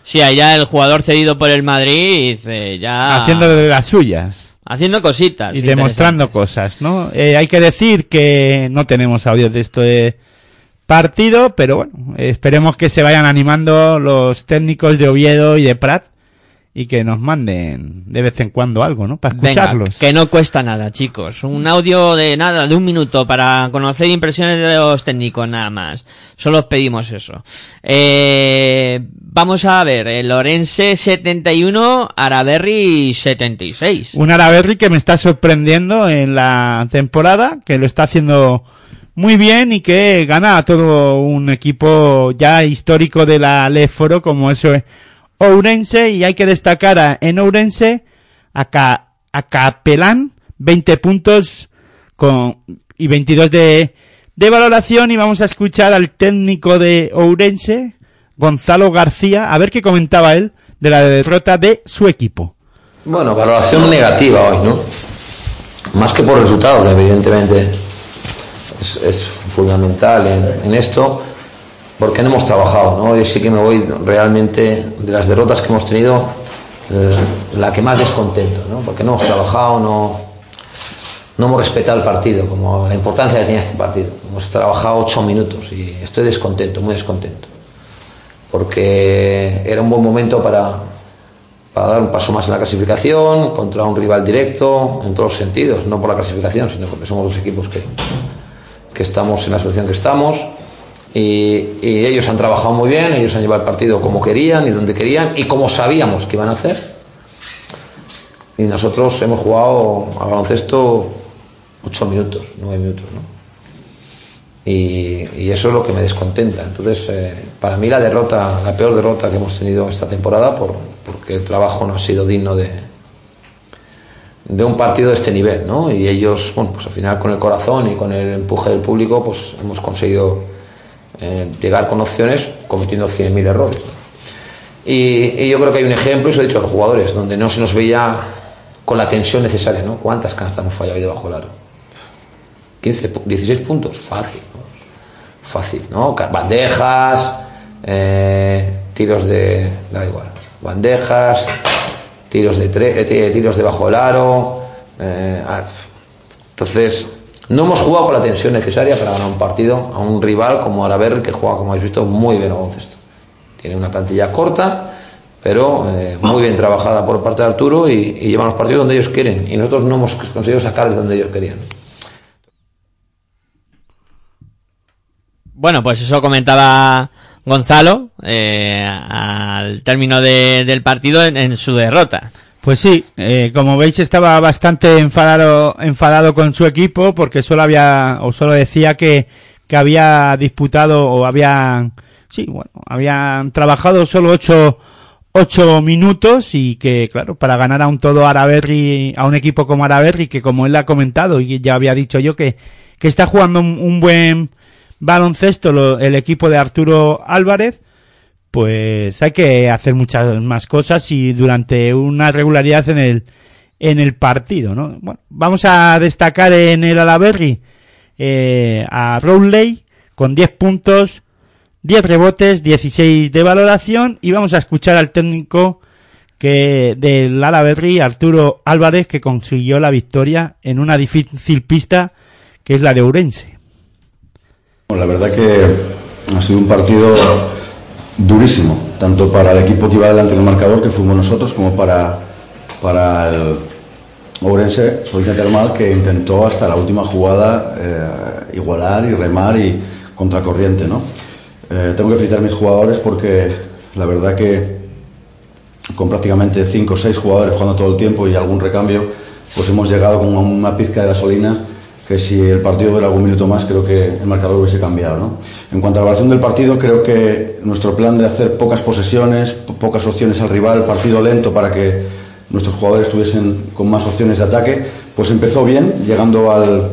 Sí, allá el jugador cedido por el Madrid, eh, ya... haciendo de las suyas haciendo cositas. y demostrando cosas, ¿no? Eh, hay que decir que no tenemos audios de este partido, pero bueno, esperemos que se vayan animando los técnicos de Oviedo y de Prat y que nos manden de vez en cuando algo, ¿no? Para Venga, escucharlos. que no cuesta nada, chicos. Un audio de nada, de un minuto para conocer impresiones de los técnicos nada más. Solo os pedimos eso. Eh, vamos a ver, el Orense 71, Araberri 76. Un Araberri que me está sorprendiendo en la temporada, que lo está haciendo muy bien y que gana a todo un equipo ya histórico de la Leforo como eso es Ourense y hay que destacar a- en Ourense a, Ca- a Capelán 20 puntos con, y 22 de, de valoración y vamos a escuchar al técnico de Ourense, Gonzalo García, a ver qué comentaba él de la derrota de su equipo. Bueno, valoración negativa hoy, ¿no? Más que por resultados, evidentemente. Es, fundamental en, en esto, porque no hemos trabajado, ¿no? Hoy sí que me voy realmente de las derrotas que hemos tenido, eh, la que más descontento, ¿no? Porque no hemos trabajado, no, no hemos respetado el partido, como la importancia que tenía este partido. Hemos trabajado ocho minutos y estoy descontento, muy descontento. Porque era un buen momento para, para dar un paso más en la clasificación, contra un rival directo, en todos los sentidos, no por la clasificación, sino porque somos los equipos que, que estamos en la situación que estamos. Y, ellos han trabajado muy bien, ellos han llevado el partido como querían y donde querían y como sabíamos que iban a hacer. Y nosotros hemos jugado a baloncesto ocho minutos, nueve minutos, ¿no? Y, y eso es lo que me descontenta. Entonces, eh, para mí la derrota, la peor derrota que hemos tenido esta temporada, por, porque el trabajo no ha sido digno de, de un partido de este nivel, ¿no? Y ellos, bueno, pues al final con el corazón y con el empuje del público, pues hemos conseguido eh, llegar con opciones cometiendo 100.000 errores. Y, yo creo que hay un ejemplo, y se lo he dicho a los jugadores, donde no se nos veía con la tensión necesaria, ¿no? ¿Cuántas canastas hemos fallado ahí debajo del aro? 15, pu- 16 puntos, fácil, fácil, ¿no? Bandejas, eh, tiros de, da igual, bandejas, tiros de tre- eh, ti- tiros debajo del aro, eh, ah, entonces no hemos jugado con la tensión necesaria para ganar un partido a un rival como Araberri que juega, como habéis visto, muy bien al baloncesto. Tiene una plantilla corta, pero eh, muy bien trabajada por parte de Arturo y, y llevan los partidos donde ellos quieren. Y nosotros no hemos conseguido sacarles donde ellos querían. Bueno, pues eso comentaba Gonzalo eh, al término de- del partido en, su derrota. Pues sí, eh, como veis estaba bastante enfadado, enfadado con su equipo porque solo había, o solo decía que, que había disputado o habían, sí, bueno, habían trabajado solo ocho, ocho minutos y que, claro, para ganar a un todo Araberri, a un equipo como Araberri, que como él ha comentado y ya había dicho yo que, que está jugando un buen baloncesto lo- el equipo de Arturo Álvarez, pues hay que hacer muchas más cosas y durante una regularidad en el en el partido, ¿no? Bueno, vamos a destacar en el Alaberri eh, a Rowley con 10 puntos, 10 rebotes, 16 de valoración y vamos a escuchar al técnico que del Alaberri, Arturo Álvarez, que consiguió la victoria en una difícil pista que es la de Ourense. La verdad que ha sido un partido durísimo, tanto para el equipo que iba delante en el marcador, que fuimos nosotros, como para, para el Ourense, Provincia Termal, que intentó hasta la última jugada eh, igualar y remar y contracorriente. ¿no? Eh, tengo que felicitar a mis jugadores porque la verdad que con prácticamente 5 o 6 jugadores jugando todo el tiempo y algún recambio, pues hemos llegado con una pizca de gasolina que si el partido dura algún minuto más creo que el marcador hubiese cambiado. ¿no? En cuanto a la evaluación del partido, creo que nuestro plan de hacer pocas posesiones, po- pocas opciones al rival, partido lento para que nuestros jugadores estuviesen con más opciones de ataque, pues empezó bien, llegando al,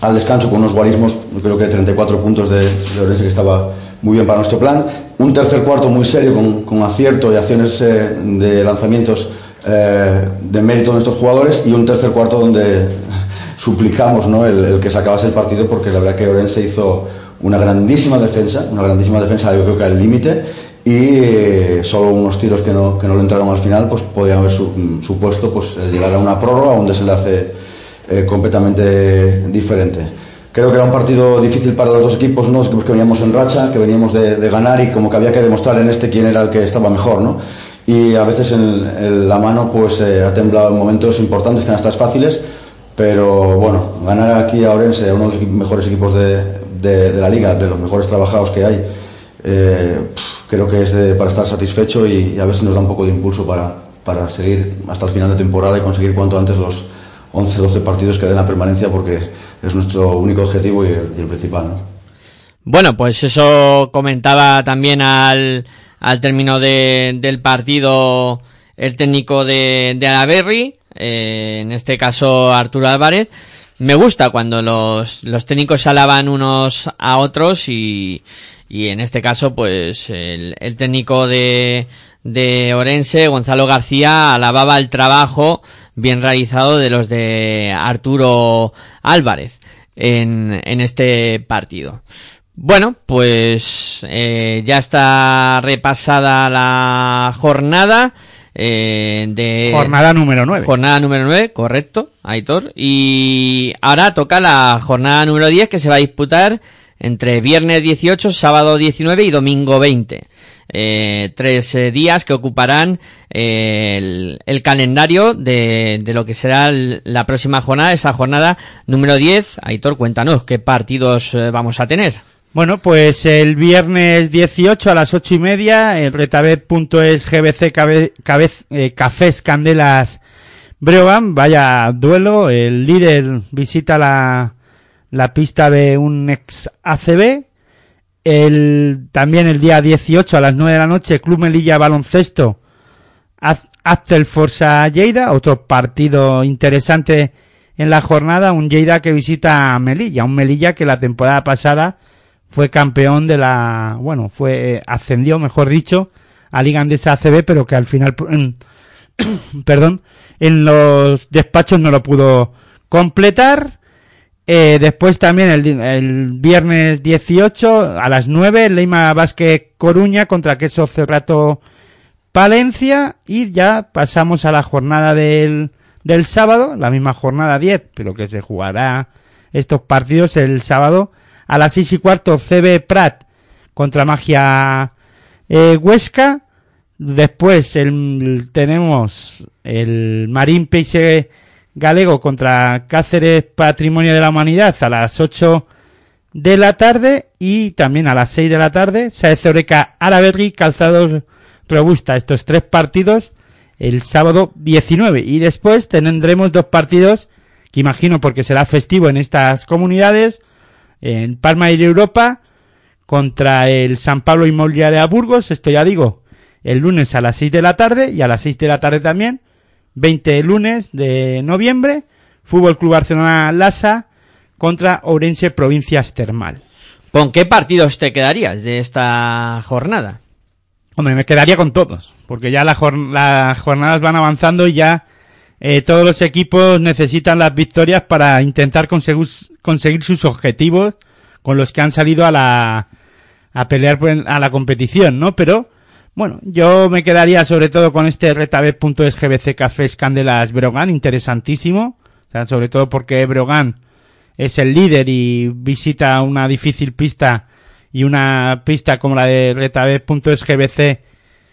al descanso con unos guarismos, creo que 34 puntos de, de Orense que estaba muy bien para nuestro plan. Un tercer cuarto muy serio con, con acierto y acciones eh, de lanzamientos eh, de mérito de nuestros jugadores y un tercer cuarto donde suplicamos ¿no? el, que se acabase el partido porque la verdad que Orense hizo una grandísima defensa, una grandísima defensa yo creo que al límite y eh, solo unos tiros que no, que no le entraron al final pues podían haber su- supuesto pues el llegar a una prórroga le hace eh, completamente diferente. Creo que era un partido difícil para los dos equipos, ¿no? Equipos que veníamos en racha, que veníamos de, ganar y como que había que demostrar en este quién era el que estaba mejor, ¿no? Y a veces en la mano pues eh, ha temblado en momentos importantes, canastas fáciles, pero bueno, ganar aquí a Orense, uno de los mejores equipos de, de- la liga, de los mejores trabajados que hay, eh, creo que es de- para estar satisfecho y, a ver si nos da un poco de impulso para, para seguir hasta el final de temporada y conseguir cuanto antes los 11-12 partidos que den la permanencia porque es nuestro único objetivo y el, principal. ¿no? Bueno, pues eso comentaba también al, al término de- del partido el técnico de, de Alaberri, eh, en este caso Arturo Álvarez. Me gusta cuando los, los técnicos se alaban unos a otros y, y en este caso pues el, el técnico de, de Orense, Gonzalo García, alababa el trabajo bien realizado de los de Arturo Álvarez en, en este partido. Bueno, pues eh, ya está repasada la jornada eh, de Jornada número 9. Jornada número 9, correcto, Aitor. Y ahora toca la jornada número 10 que se va a disputar entre viernes 18, sábado 19 y domingo 20. eh, tres eh, días que ocuparán eh, el, el calendario de, de lo que será el- la próxima jornada, esa jornada número 10. Aitor, cuéntanos qué partidos vamos a tener. Bueno, pues el viernes 18 a las ocho y media, el retabet.es GBC Cabe- Cabez- eh, Cafés Candelas Breogán, vaya duelo, el líder visita la, la pista de un ex ACB, el, también el día 18 a las 9 de la noche, Club Melilla Baloncesto, Az- Aztel Forza Lleida, otro partido interesante en la jornada, un Lleida que visita a Melilla, un Melilla que la temporada pasada fue campeón de la, bueno, fue, eh, ascendió, mejor dicho, a Liga Andesa ACB, pero que al final, perdón, en los despachos no lo pudo completar. Eh, después también el, el viernes 18 a las 9, Leima Vázquez Coruña contra Queso Cerrato Palencia y ya pasamos a la jornada del, del sábado, la misma jornada 10, pero que se jugará estos partidos el sábado a las 6 y cuarto CB Prat contra Magia eh, Huesca. Después el, tenemos el Marín Peixe Galego contra Cáceres Patrimonio de la Humanidad a las 8 de la tarde y también a las 6 de la tarde Saez Oreca Araberri Calzados Robusta. Estos tres partidos el sábado 19 y después tendremos dos partidos que imagino porque será festivo en estas comunidades en Palma y Europa contra el San Pablo Inmobiliaria Burgos, esto ya digo, el lunes a las 6 de la tarde y a las 6 de la tarde también, 20 lunes de noviembre, Fútbol Club Barcelona Lasa contra Ourense Provincias Termal. ¿Con qué partidos te quedarías de esta jornada? Hombre, me quedaría con todos, porque ya la jor- las jornadas van avanzando y ya eh, todos los equipos necesitan las victorias para intentar conseguir, conseguir sus objetivos con los que han salido a la a pelear a la competición, ¿no? Pero bueno, yo me quedaría sobre todo con este retabet.es GBC Candelas Brogan, interesantísimo, o sobre todo porque Brogan es el líder y visita una difícil pista y una pista como la de retabet.es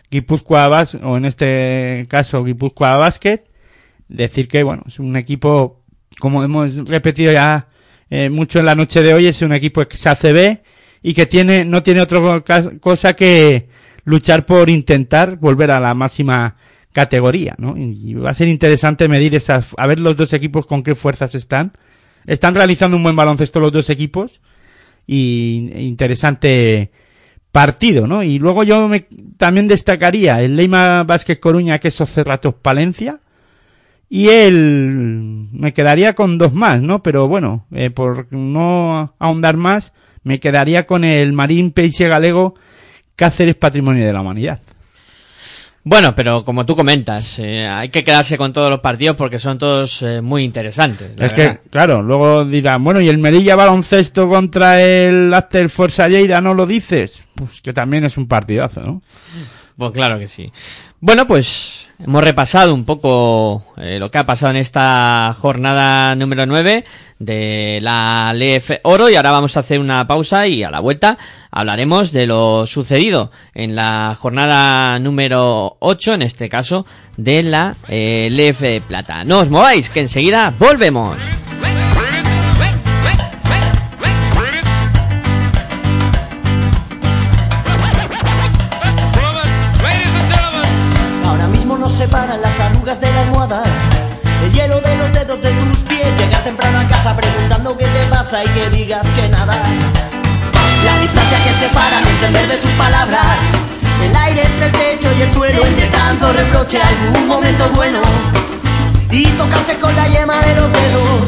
Guipúzcoa o en este caso Guipúzcoa Basket, decir que bueno, es un equipo, como hemos repetido ya eh, mucho en la noche de hoy, es un equipo ex ACB y que tiene, no tiene otra cosa que luchar por intentar volver a la máxima categoría, ¿no? Y va a ser interesante medir esas, a ver los dos equipos con qué fuerzas están. Están realizando un buen baloncesto los dos equipos y interesante partido, ¿no? Y luego yo me, también destacaría el Leima Vázquez Coruña, que es Cerratos Palencia, y el, me quedaría con dos más, ¿no? Pero bueno, eh, por no ahondar más, me quedaría con el Marín Peixe Galego, Cáceres Patrimonio de la Humanidad. Bueno, pero como tú comentas, eh, hay que quedarse con todos los partidos porque son todos eh, muy interesantes. la es verdad. que, claro, luego dirán, bueno, ¿y el Melilla baloncesto contra el After Forza Lleida no lo dices? Pues que también es un partidazo, ¿no? Pues claro que sí. Bueno, pues hemos repasado un poco eh, lo que ha pasado en esta jornada número 9 de la LEF Oro y ahora vamos a hacer una pausa y a la vuelta hablaremos de lo sucedido en la jornada número 8, en este caso de la eh, Plata. No os mováis, que enseguida volvemos. Preguntando qué te pasa y que digas que nada. La distancia que separa, no entender de tus palabras. El aire entre el techo y el suelo, entre tanto reproche, algún momento bueno. Y tocarte con la yema de los dedos.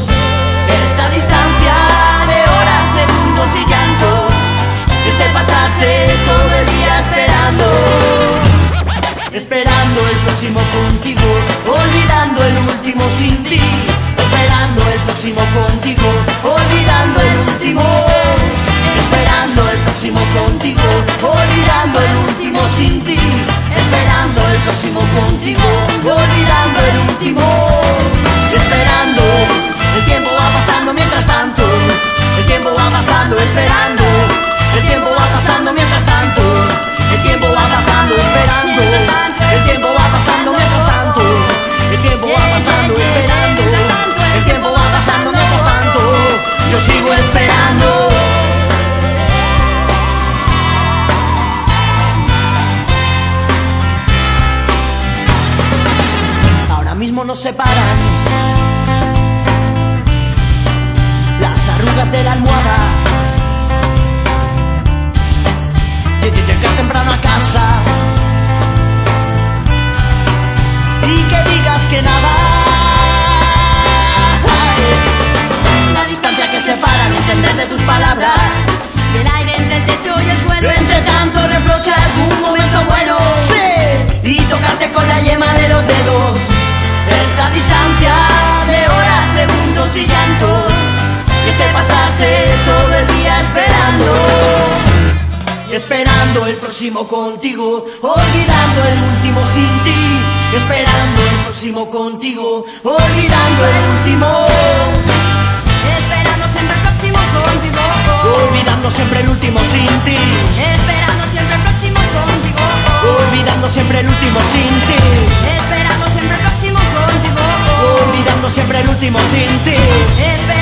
Esta distancia de horas, segundos y llanto. Este pasarse todo el día esperando. Esperando el próximo contigo, olvidando el último sin ti. Esperando el próximo contigo, olvidando el último. Esperando el próximo contigo, olvidando el último sin ti. Esperando el próximo contigo, olvidando el último. Próximo contigo. Olvidando el último sin ti. Esperando el próximo contigo. Olvidando el último. Esperando siempre el próximo contigo. Olvidando siempre el último sin ti. Esperando siempre el próximo contigo. Olvidando siempre el último sin ti. Esperando siempre el próximo contigo. Olvidando siempre el último sin ti.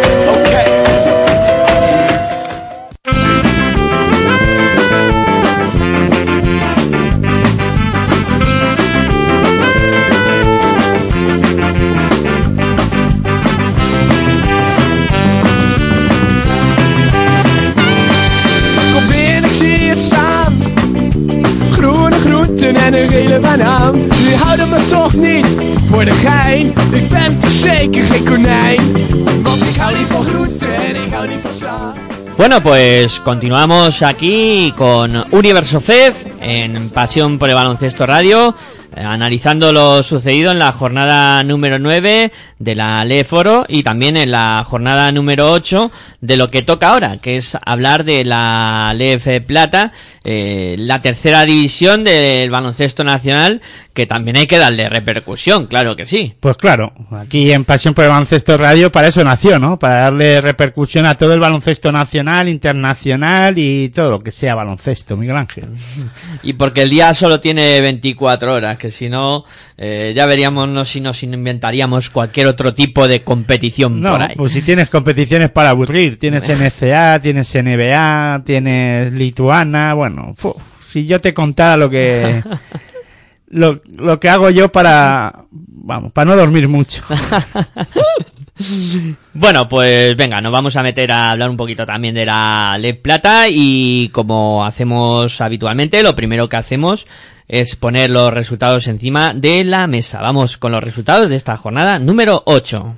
Bueno, pues continuamos aquí con Universo FEF en Pasión por el Baloncesto Radio, eh, analizando lo sucedido en la jornada número 9 de la LE Foro y también en la jornada número 8 de lo que toca ahora, que es hablar de la LEF Plata, eh, la tercera división del baloncesto nacional, que también hay que darle repercusión, claro que sí. Pues claro, aquí en Pasión por el Baloncesto Radio para eso nació, ¿no? Para darle repercusión a todo el baloncesto nacional, internacional y todo lo que sea baloncesto, Miguel Ángel. Y porque el día solo tiene 24 horas, que si no, eh, ya veríamos no, si nos inventaríamos cualquier otro tipo de competición No, por ahí. pues si tienes competiciones para aburrir, tienes NCA, tienes NBA, tienes Lituana, bueno, si yo te contara lo que lo, lo que hago yo para vamos, para no dormir mucho. Bueno, pues venga, nos vamos a meter a hablar un poquito también de la LED Plata y como hacemos habitualmente, lo primero que hacemos es poner los resultados encima de la mesa. Vamos con los resultados de esta jornada número 8.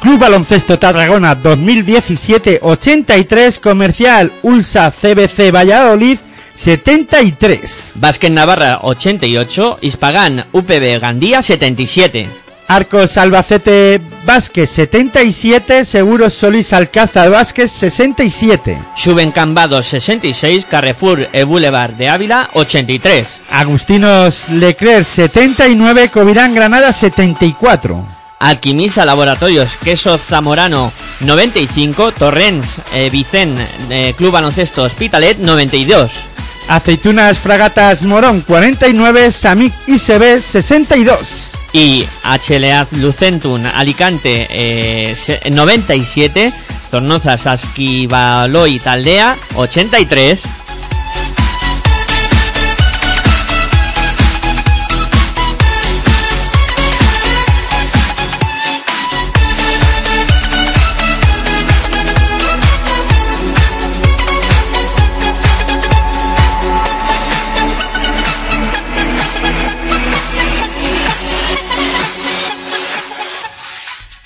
Club Baloncesto Tarragona 2017-83 Comercial Ulsa CBC Valladolid 73. Vázquez Navarra 88, Hispagán UPB Gandía 77. Arcos Albacete Vázquez 77, Seguros Solís Alcázar Vázquez 67. Suben Cambados 66, Carrefour e Boulevard de Ávila 83. Agustinos Leclerc 79, Covirán Granada 74. Alquimisa Laboratorios Queso Zamorano 95, Torrens eh, Vicen eh, Club Baloncesto Hospitalet 92. Aceitunas Fragatas Morón 49, Samic ICB 62. Y HLA Lucentum Alicante eh, se- 97, Tornozas Asquivaloy Taldea 83.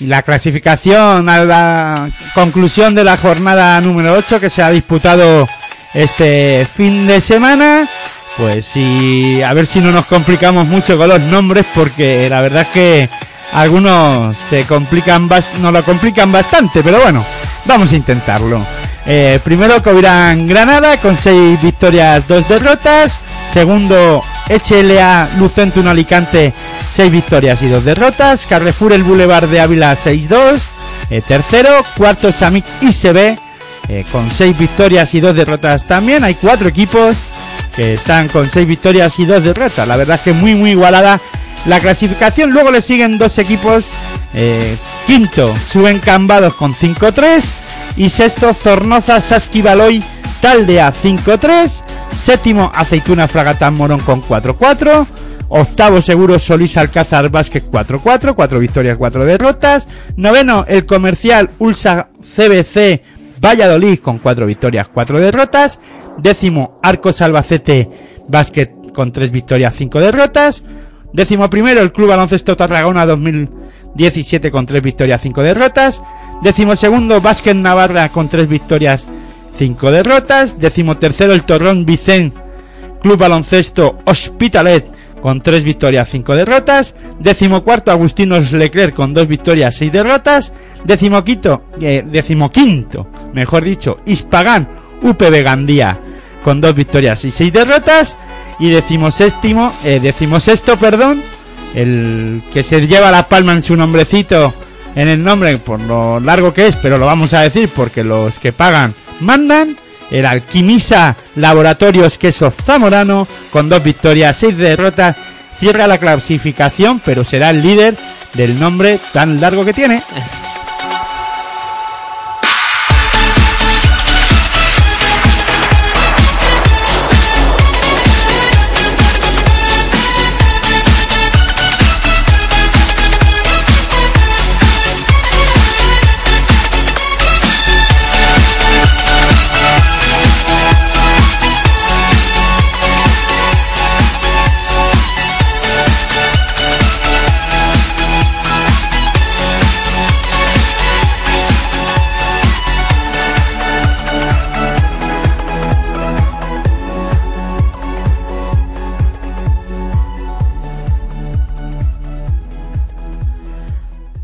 La clasificación a la conclusión de la jornada número 8 que se ha disputado este fin de semana. Pues sí, a ver si no nos complicamos mucho con los nombres porque la verdad es que algunos se complican, nos lo complican bastante, pero bueno, vamos a intentarlo. Eh, primero Covirán Granada con 6 victorias, 2 derrotas. Segundo HLA Lucentum Alicante, 6 victorias y 2 derrotas. Carrefour El Boulevard de Ávila 6-2. Eh, tercero, cuarto Samic ICB eh, con 6 victorias y 2 derrotas también. Hay 4 equipos que están con 6 victorias y 2 derrotas. La verdad es que muy muy igualada la clasificación. Luego le siguen dos equipos. eh, quinto, suben Cambados con 5-3. Y sexto, Zornoza Sasquivaloy Taldea 5-3. Séptimo, Aceituna Fragatán Morón con 4-4. Octavo, Seguro Solís Alcázar Vázquez 4-4. 4 victorias, 4 derrotas. Noveno, el comercial Ulsa CBC Valladolid con 4 victorias, 4 derrotas. Décimo, Arcos Albacete Básquet con 3 victorias, 5 derrotas. Décimo primero, el Club Baloncesto Tarragona 2017 con 3 victorias, 5 derrotas. Décimo segundo, Básquet Navarra con 3 victorias, 5 derrotas. Décimo tercero, el Torrón Vicen Club Baloncesto Hospitalet con 3 victorias, 5 derrotas. Décimo cuarto, Agustinos Leclerc con 2 victorias, 6 derrotas. Décimo quinto, eh, décimo quinto, mejor dicho, Ispagán UPB Gandía con 2 victorias y 6 derrotas. Y decimoséptimo, eh, perdón, el que se lleva la palma en su nombrecito, en el nombre, por lo largo que es, pero lo vamos a decir porque los que pagan mandan. El Alquimisa Laboratorios Queso Zamorano, con dos victorias, seis derrotas, cierra la clasificación, pero será el líder del nombre tan largo que tiene.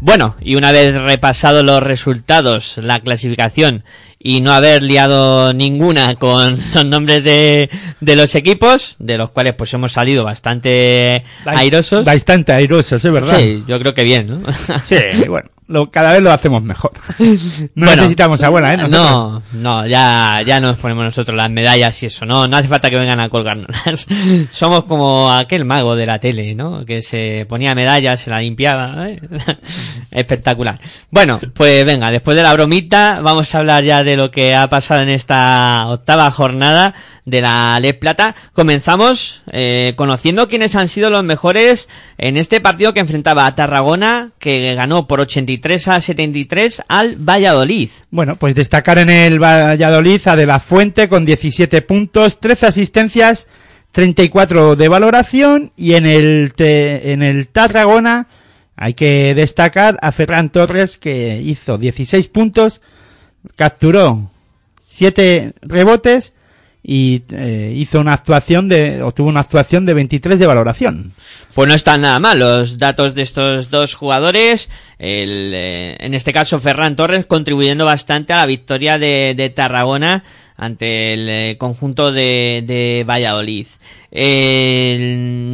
Bueno, y una vez repasados los resultados, la clasificación y no haber liado ninguna con los nombres de, de los equipos, de los cuales pues hemos salido bastante airosos. Bastante airosos, es verdad. Sí, yo creo que bien, ¿no? Sí, bueno, lo- cada vez lo hacemos mejor. No Bueno, necesitamos abuela, ¿eh? Nosotros. No, no, ya, ya nos ponemos nosotros las medallas y eso, no, no hace falta que vengan a colgarnos. Somos como aquel mago de la tele, ¿no? Que se ponía medallas, se la limpiaba, ¿eh? Espectacular. Bueno, pues venga, después de la bromita, vamos a hablar ya de lo que ha pasado en esta octava jornada de la Les Plata. Comenzamos eh, conociendo quiénes han sido los mejores en este partido que enfrentaba a Tarragona, que ganó por 83 a 73 al Valladolid. Bueno, pues destacar en el Valladolid a De La Fuente con 17 puntos, 13 asistencias, 34 de valoración y en el en el Tarragona hay que destacar a Ferran Torres que hizo 16 puntos, capturó 7 rebotes y eh, hizo una actuación de o tuvo una actuación de 23 de valoración. Pues no están nada mal los datos de estos dos jugadores. El, eh, en este caso, Ferran Torres contribuyendo bastante a la victoria de, de Tarragona ante el eh, conjunto de, de Valladolid.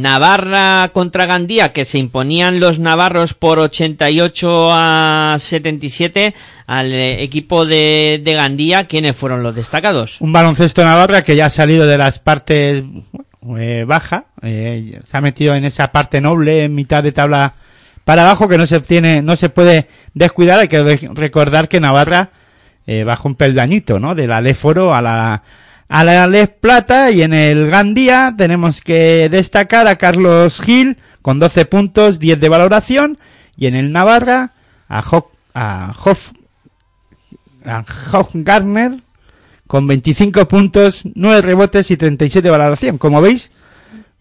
Navarra contra Gandía, que se imponían los navarros por 88 a 77 al eh, equipo de, Gandía. ¿Quiénes fueron los destacados? Un baloncesto Navarra que ya ha salido de las partes eh, baja, eh, se ha metido en esa parte noble, en mitad de tabla para abajo, que no se tiene, no se puede descuidar. Hay que recordar que Navarra eh, bajó un peldañito, ¿no? De la Leforo a la a la Les Plata y en el Gandía tenemos que destacar a Carlos Gil con 12 puntos, 10 de valoración y en el Navarra a Hoff, a Hoff, a Hoff Gardner con 25 puntos, 9 rebotes y 37 de valoración. Como veis,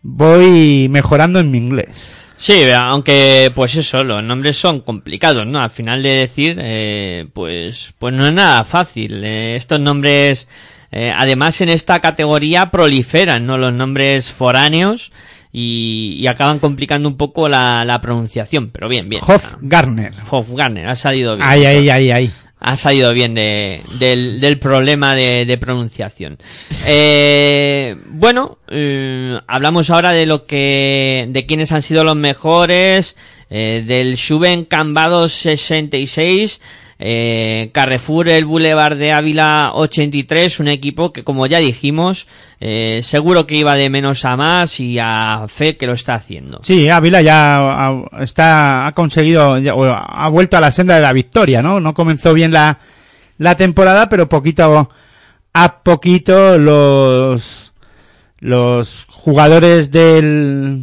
voy mejorando en mi inglés. Sí, aunque pues eso, los nombres son complicados, ¿no? Al final de decir, eh, pues, pues no es nada fácil. Eh, estos nombres, eh, además en esta categoría proliferan, ¿no? Los nombres foráneos y, y acaban complicando un poco la, la pronunciación, pero bien, bien. Hoff Gardner. Hoff Garner, ha salido bien. Ahí, ahí, ahí, ahí. Ha salido bien de, del, del problema de, de pronunciación. Eh, bueno, eh, hablamos ahora de lo que, de quiénes han sido los mejores, eh, del Suben Cambados 66, eh, Carrefour el Boulevard de Ávila 83, un equipo que como ya dijimos, eh, seguro que iba de menos a más y a fe que lo está haciendo. Sí, Ávila ya ha, está, ha conseguido, ha vuelto a la senda de la victoria, ¿no? No comenzó bien la, la temporada, pero poquito a poquito los, los jugadores del,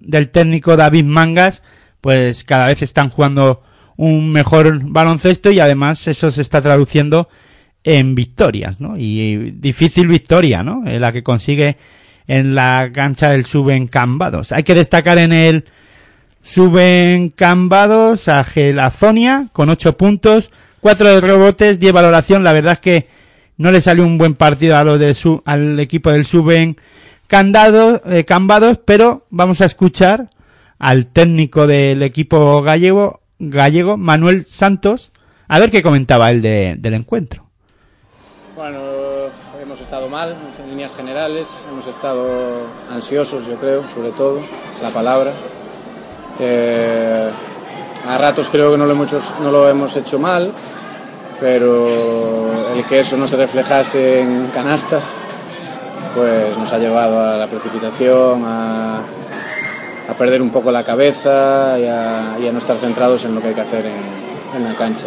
del técnico David Mangas, pues cada vez están jugando un mejor baloncesto y además eso se está traduciendo en victorias, ¿no? Y difícil victoria, ¿no? Eh, la que consigue en la cancha del Suben Cambados. Hay que destacar en el Suben Cambados a Gelazonia con 8 puntos, 4 de rebotes, 10 valoración. La verdad es que no le salió un buen partido a lo de su, al equipo del Suben eh, Cambados, pero vamos a escuchar al técnico del equipo gallego, gallego Manuel Santos, a ver qué comentaba él de- del encuentro. Bueno, hemos estado mal en líneas generales, hemos estado ansiosos, yo creo, sobre todo, la palabra. Eh, a ratos creo que no lo, hemos no lo hemos hecho mal, pero el que eso no se reflejase en canastas, pues nos ha llevado a la precipitación, a, a perder un poco la cabeza y a, no estar centrados en lo que hay que hacer en, la cancha.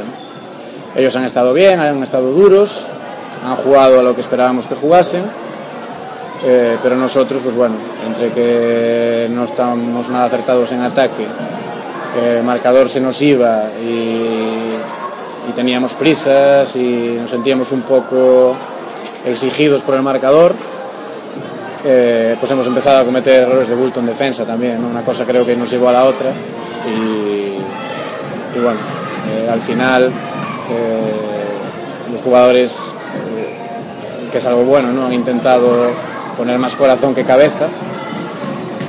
Ellos han estado bien, han estado duros, han jugado a lo que esperábamos que jugasen, eh, pero nosotros, pues bueno, entre que no estábamos nada acertados en ataque, el marcador se nos iba y teníamos prisas y nos sentíamos un poco exigidos por el marcador, eh, pues hemos empezado a cometer errores de bulto en defensa también, ¿no? una cosa creo que nos llevó a la otra y, y bueno, eh, al final eh, los jugadores, eh, que es algo bueno, ¿no? han intentado poner más corazón que cabeza,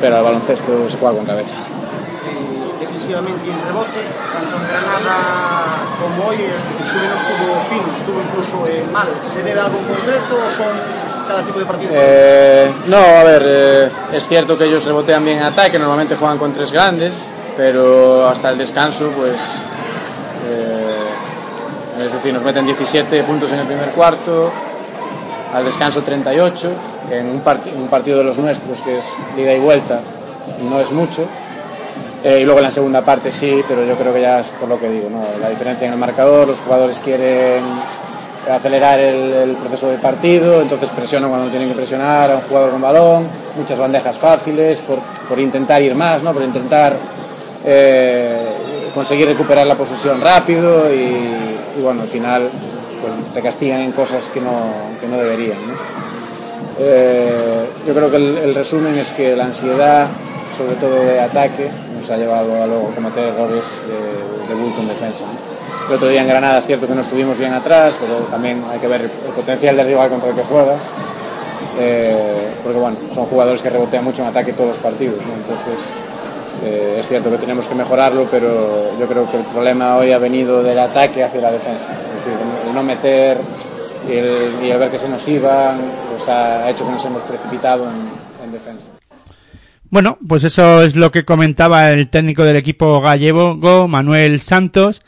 pero al baloncesto se juega con cabeza. defensivamente en rebote, tanto en Granada como hoy, el Juve no estuvo incluso eh, mal. ¿Se debe a algo concreto o son cada tipo de partido? Eh, no, a ver, eh, es cierto que ellos rebotean bien en ataque, normalmente juegan con tres grandes, pero hasta el descanso, pues, eh, es decir, nos meten 17 puntos en el primer cuarto, al descanso 38, que en un, un partido de los nuestros, que es ida y vuelta, no es mucho. Y luego en la segunda parte sí, pero yo creo que ya es por lo que digo, ¿no? la diferencia en el marcador, los jugadores quieren acelerar el, proceso del partido, entonces presionan cuando tienen que presionar a un jugador con balón, muchas bandejas fáciles por, por intentar ir más, ¿no? por intentar eh, conseguir recuperar la posesión rápido y, bueno, al final te castigan en cosas que no, que no deberían. Eh, yo creo que el, resumen es que la ansiedad, sobre todo de ataque, nos ha llevado a luego cometer errores de, de bulto en defensa. El otro día en Granada es cierto que no estuvimos bien atrás, pero también hay que ver el potencial del rival contra el que juegas. eh, porque bueno, son jugadores que rebotean mucho en ataque todos los partidos. ¿no? Entonces eh, es cierto que tenemos que mejorarlo, pero yo creo que el problema hoy ha venido del ataque hacia la defensa. Es decir, el no meter y el, y el ver que se nos iban pues ha hecho que nos hemos precipitado en, en defensa. Bueno, pues eso es lo que comentaba el técnico del equipo gallego, Manuel Santos,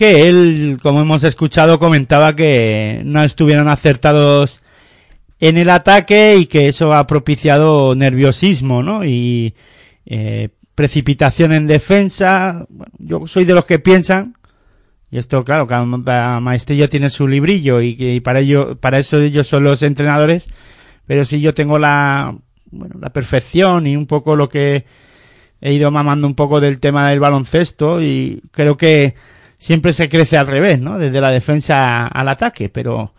que él, como hemos escuchado, comentaba que no estuvieron acertados en el ataque y que eso ha propiciado nerviosismo, ¿no? Y eh, precipitación en defensa. Bueno, yo soy de los que piensan, y esto claro, cada ma- maestrillo tiene su librillo y, que- para ello, para eso ellos son los entrenadores, pero si yo tengo la, bueno, la perfección y un poco lo que he ido mamando un poco del tema del baloncesto y creo que siempre se crece al revés, ¿no? Desde la defensa al ataque, pero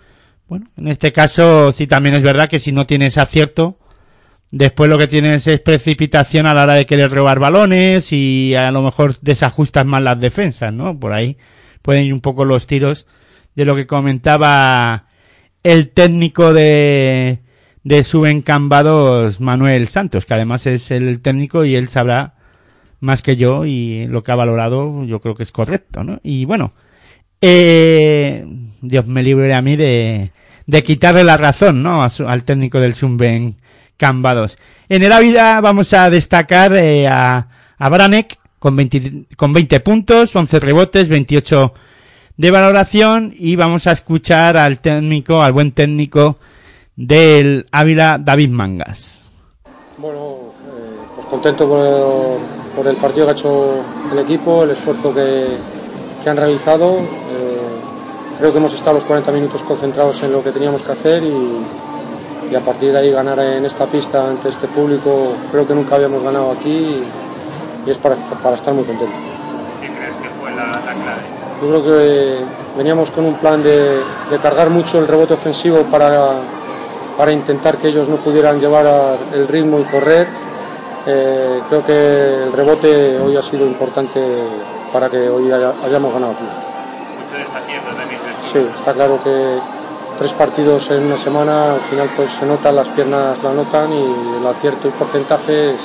bueno, en este caso sí también es verdad que si no tienes acierto, después lo que tienes es precipitación a la hora de querer robar balones y a lo mejor desajustas más las defensas, ¿no? Por ahí pueden ir un poco los tiros de lo que comentaba el técnico de, de Subencambados, Manuel Santos, que además es el técnico y él sabrá más que yo y lo que ha valorado yo creo que es correcto, ¿no? Y bueno, eh, Dios me libre a mí de, de quitarle la razón, ¿no? Al técnico del Sunben Cambados. En el Ávila vamos a destacar eh, a, a Branek con 20, con 20 puntos, 11 rebotes, 28 de valoración y vamos a escuchar al técnico, al buen técnico del Ávila, David Mangas. Bueno, eh, pues contento por, por el partido que ha hecho el equipo, el esfuerzo que, que han realizado. Eh, creo que hemos estado los 40 minutos concentrados en lo que teníamos que hacer y, y a partir de ahí ganar en esta pista ante este público, creo que nunca habíamos ganado aquí y, y es para, para estar muy contento. ¿Qué crees que fue la, la clave? Yo creo que veníamos con un plan de, de cargar mucho el rebote ofensivo para, para intentar que ellos no pudieran llevar el ritmo y correr. Eh, creo que el rebote hoy ha sido importante para que hoy haya- hayamos ganado aquí. Sí, está claro que tres partidos en una semana, al final pues se notan, las piernas la notan y el acierto y porcentajes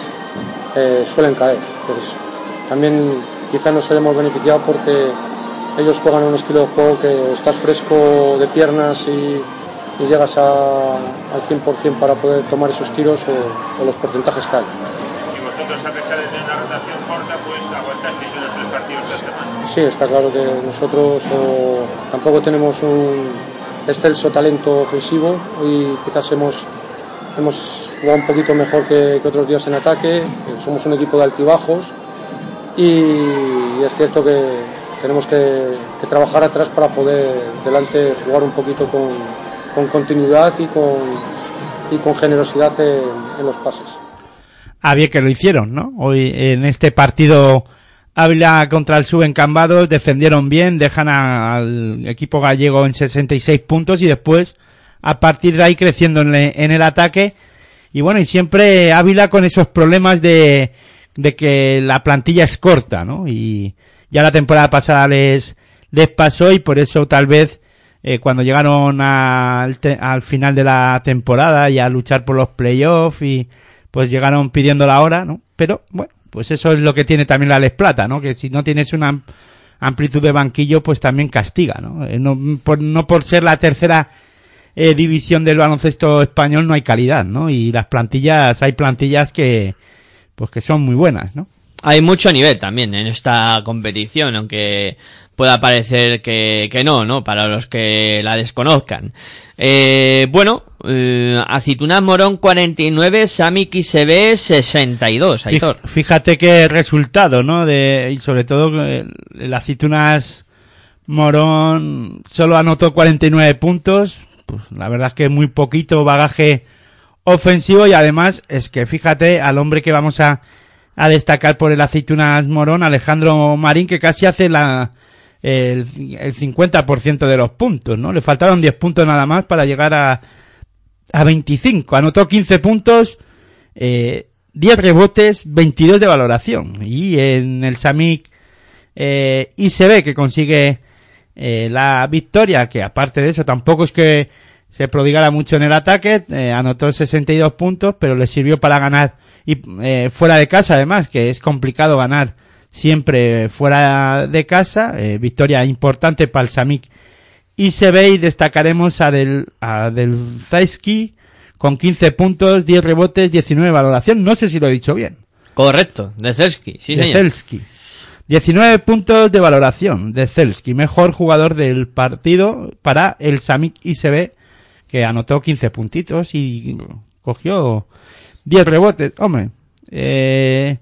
eh, suelen caer. Pues también quizás nos hayamos beneficiado porque ellos juegan un estilo de juego que estás fresco de piernas y, y llegas a- al 100% para poder tomar esos tiros o, o los porcentajes caen. Y vosotros, a pesar de tener una rotación corta, pues aguantasteis los tres partidos la semana. Sí, está claro que nosotros o, tampoco tenemos un excelso talento ofensivo. Hoy quizás hemos, hemos jugado un poquito mejor que, que otros días en ataque. eh, Somos un equipo de altibajos y, es cierto que tenemos que, trabajar atrás para poder delante jugar un poquito con, con continuidad y con, y con generosidad en, en los pases. Ah, bien que lo hicieron, ¿no? Hoy en este partido Ávila contra el Subencambados defendieron bien, dejan a- al equipo gallego en 66 puntos y después a partir de ahí creciendo en el ataque y bueno, y siempre Ávila con esos problemas de, de que la plantilla es corta, ¿no? Y ya la temporada pasada les, les pasó y por eso tal vez eh, cuando llegaron al, te- al final de la temporada y a luchar por los playoffs y pues llegaron pidiendo la hora, ¿no? Pero bueno, pues eso es lo que tiene también la Les Plata, ¿no? Que si no tienes una am- amplitud de banquillo, pues también castiga, ¿no? Eh, no, por, no por ser la tercera eh, división del baloncesto español no hay calidad, ¿no? Y las plantillas, hay plantillas que, pues que son muy buenas, ¿no? Hay mucho nivel también en esta competición, aunque pueda parecer que, que no, ¿no? Para los que la desconozcan. Eh, bueno, eh, Aceitunas Morón 49, Sami XB 62, Aitor. Fí- Fíjate qué resultado, ¿no? De, y sobre todo eh, el Aceitunas Morón solo anotó 49 puntos. Pues la verdad es que muy poquito bagaje ofensivo y además es que fíjate al hombre que vamos a, a destacar por el Aceitunas Morón, Alejandro Marín, que casi hace la, el, el 50% de los puntos, ¿no? Le faltaron 10 puntos nada más para llegar a, a 25. Anotó 15 puntos, eh, 10 rebotes, 22 de valoración. Y en el Samic eh, ICB que consigue eh, la victoria, que aparte de eso tampoco es que se prodigara mucho en el ataque, eh, anotó 62 puntos, pero le sirvió para ganar y eh, fuera de casa además, que es complicado ganar siempre fuera de casa, eh, victoria importante para el Samic ICB y destacaremos a Del, a Del Zaisky con 15 puntos, 10 rebotes, 19 de valoración. No sé si lo he dicho bien. Correcto, de Zelski, sí de señor. Zelski. 19 puntos de valoración de Zelski, mejor jugador del partido para el Samik ICB, que anotó 15 puntitos y cogió 10 rebotes. Hombre, eh,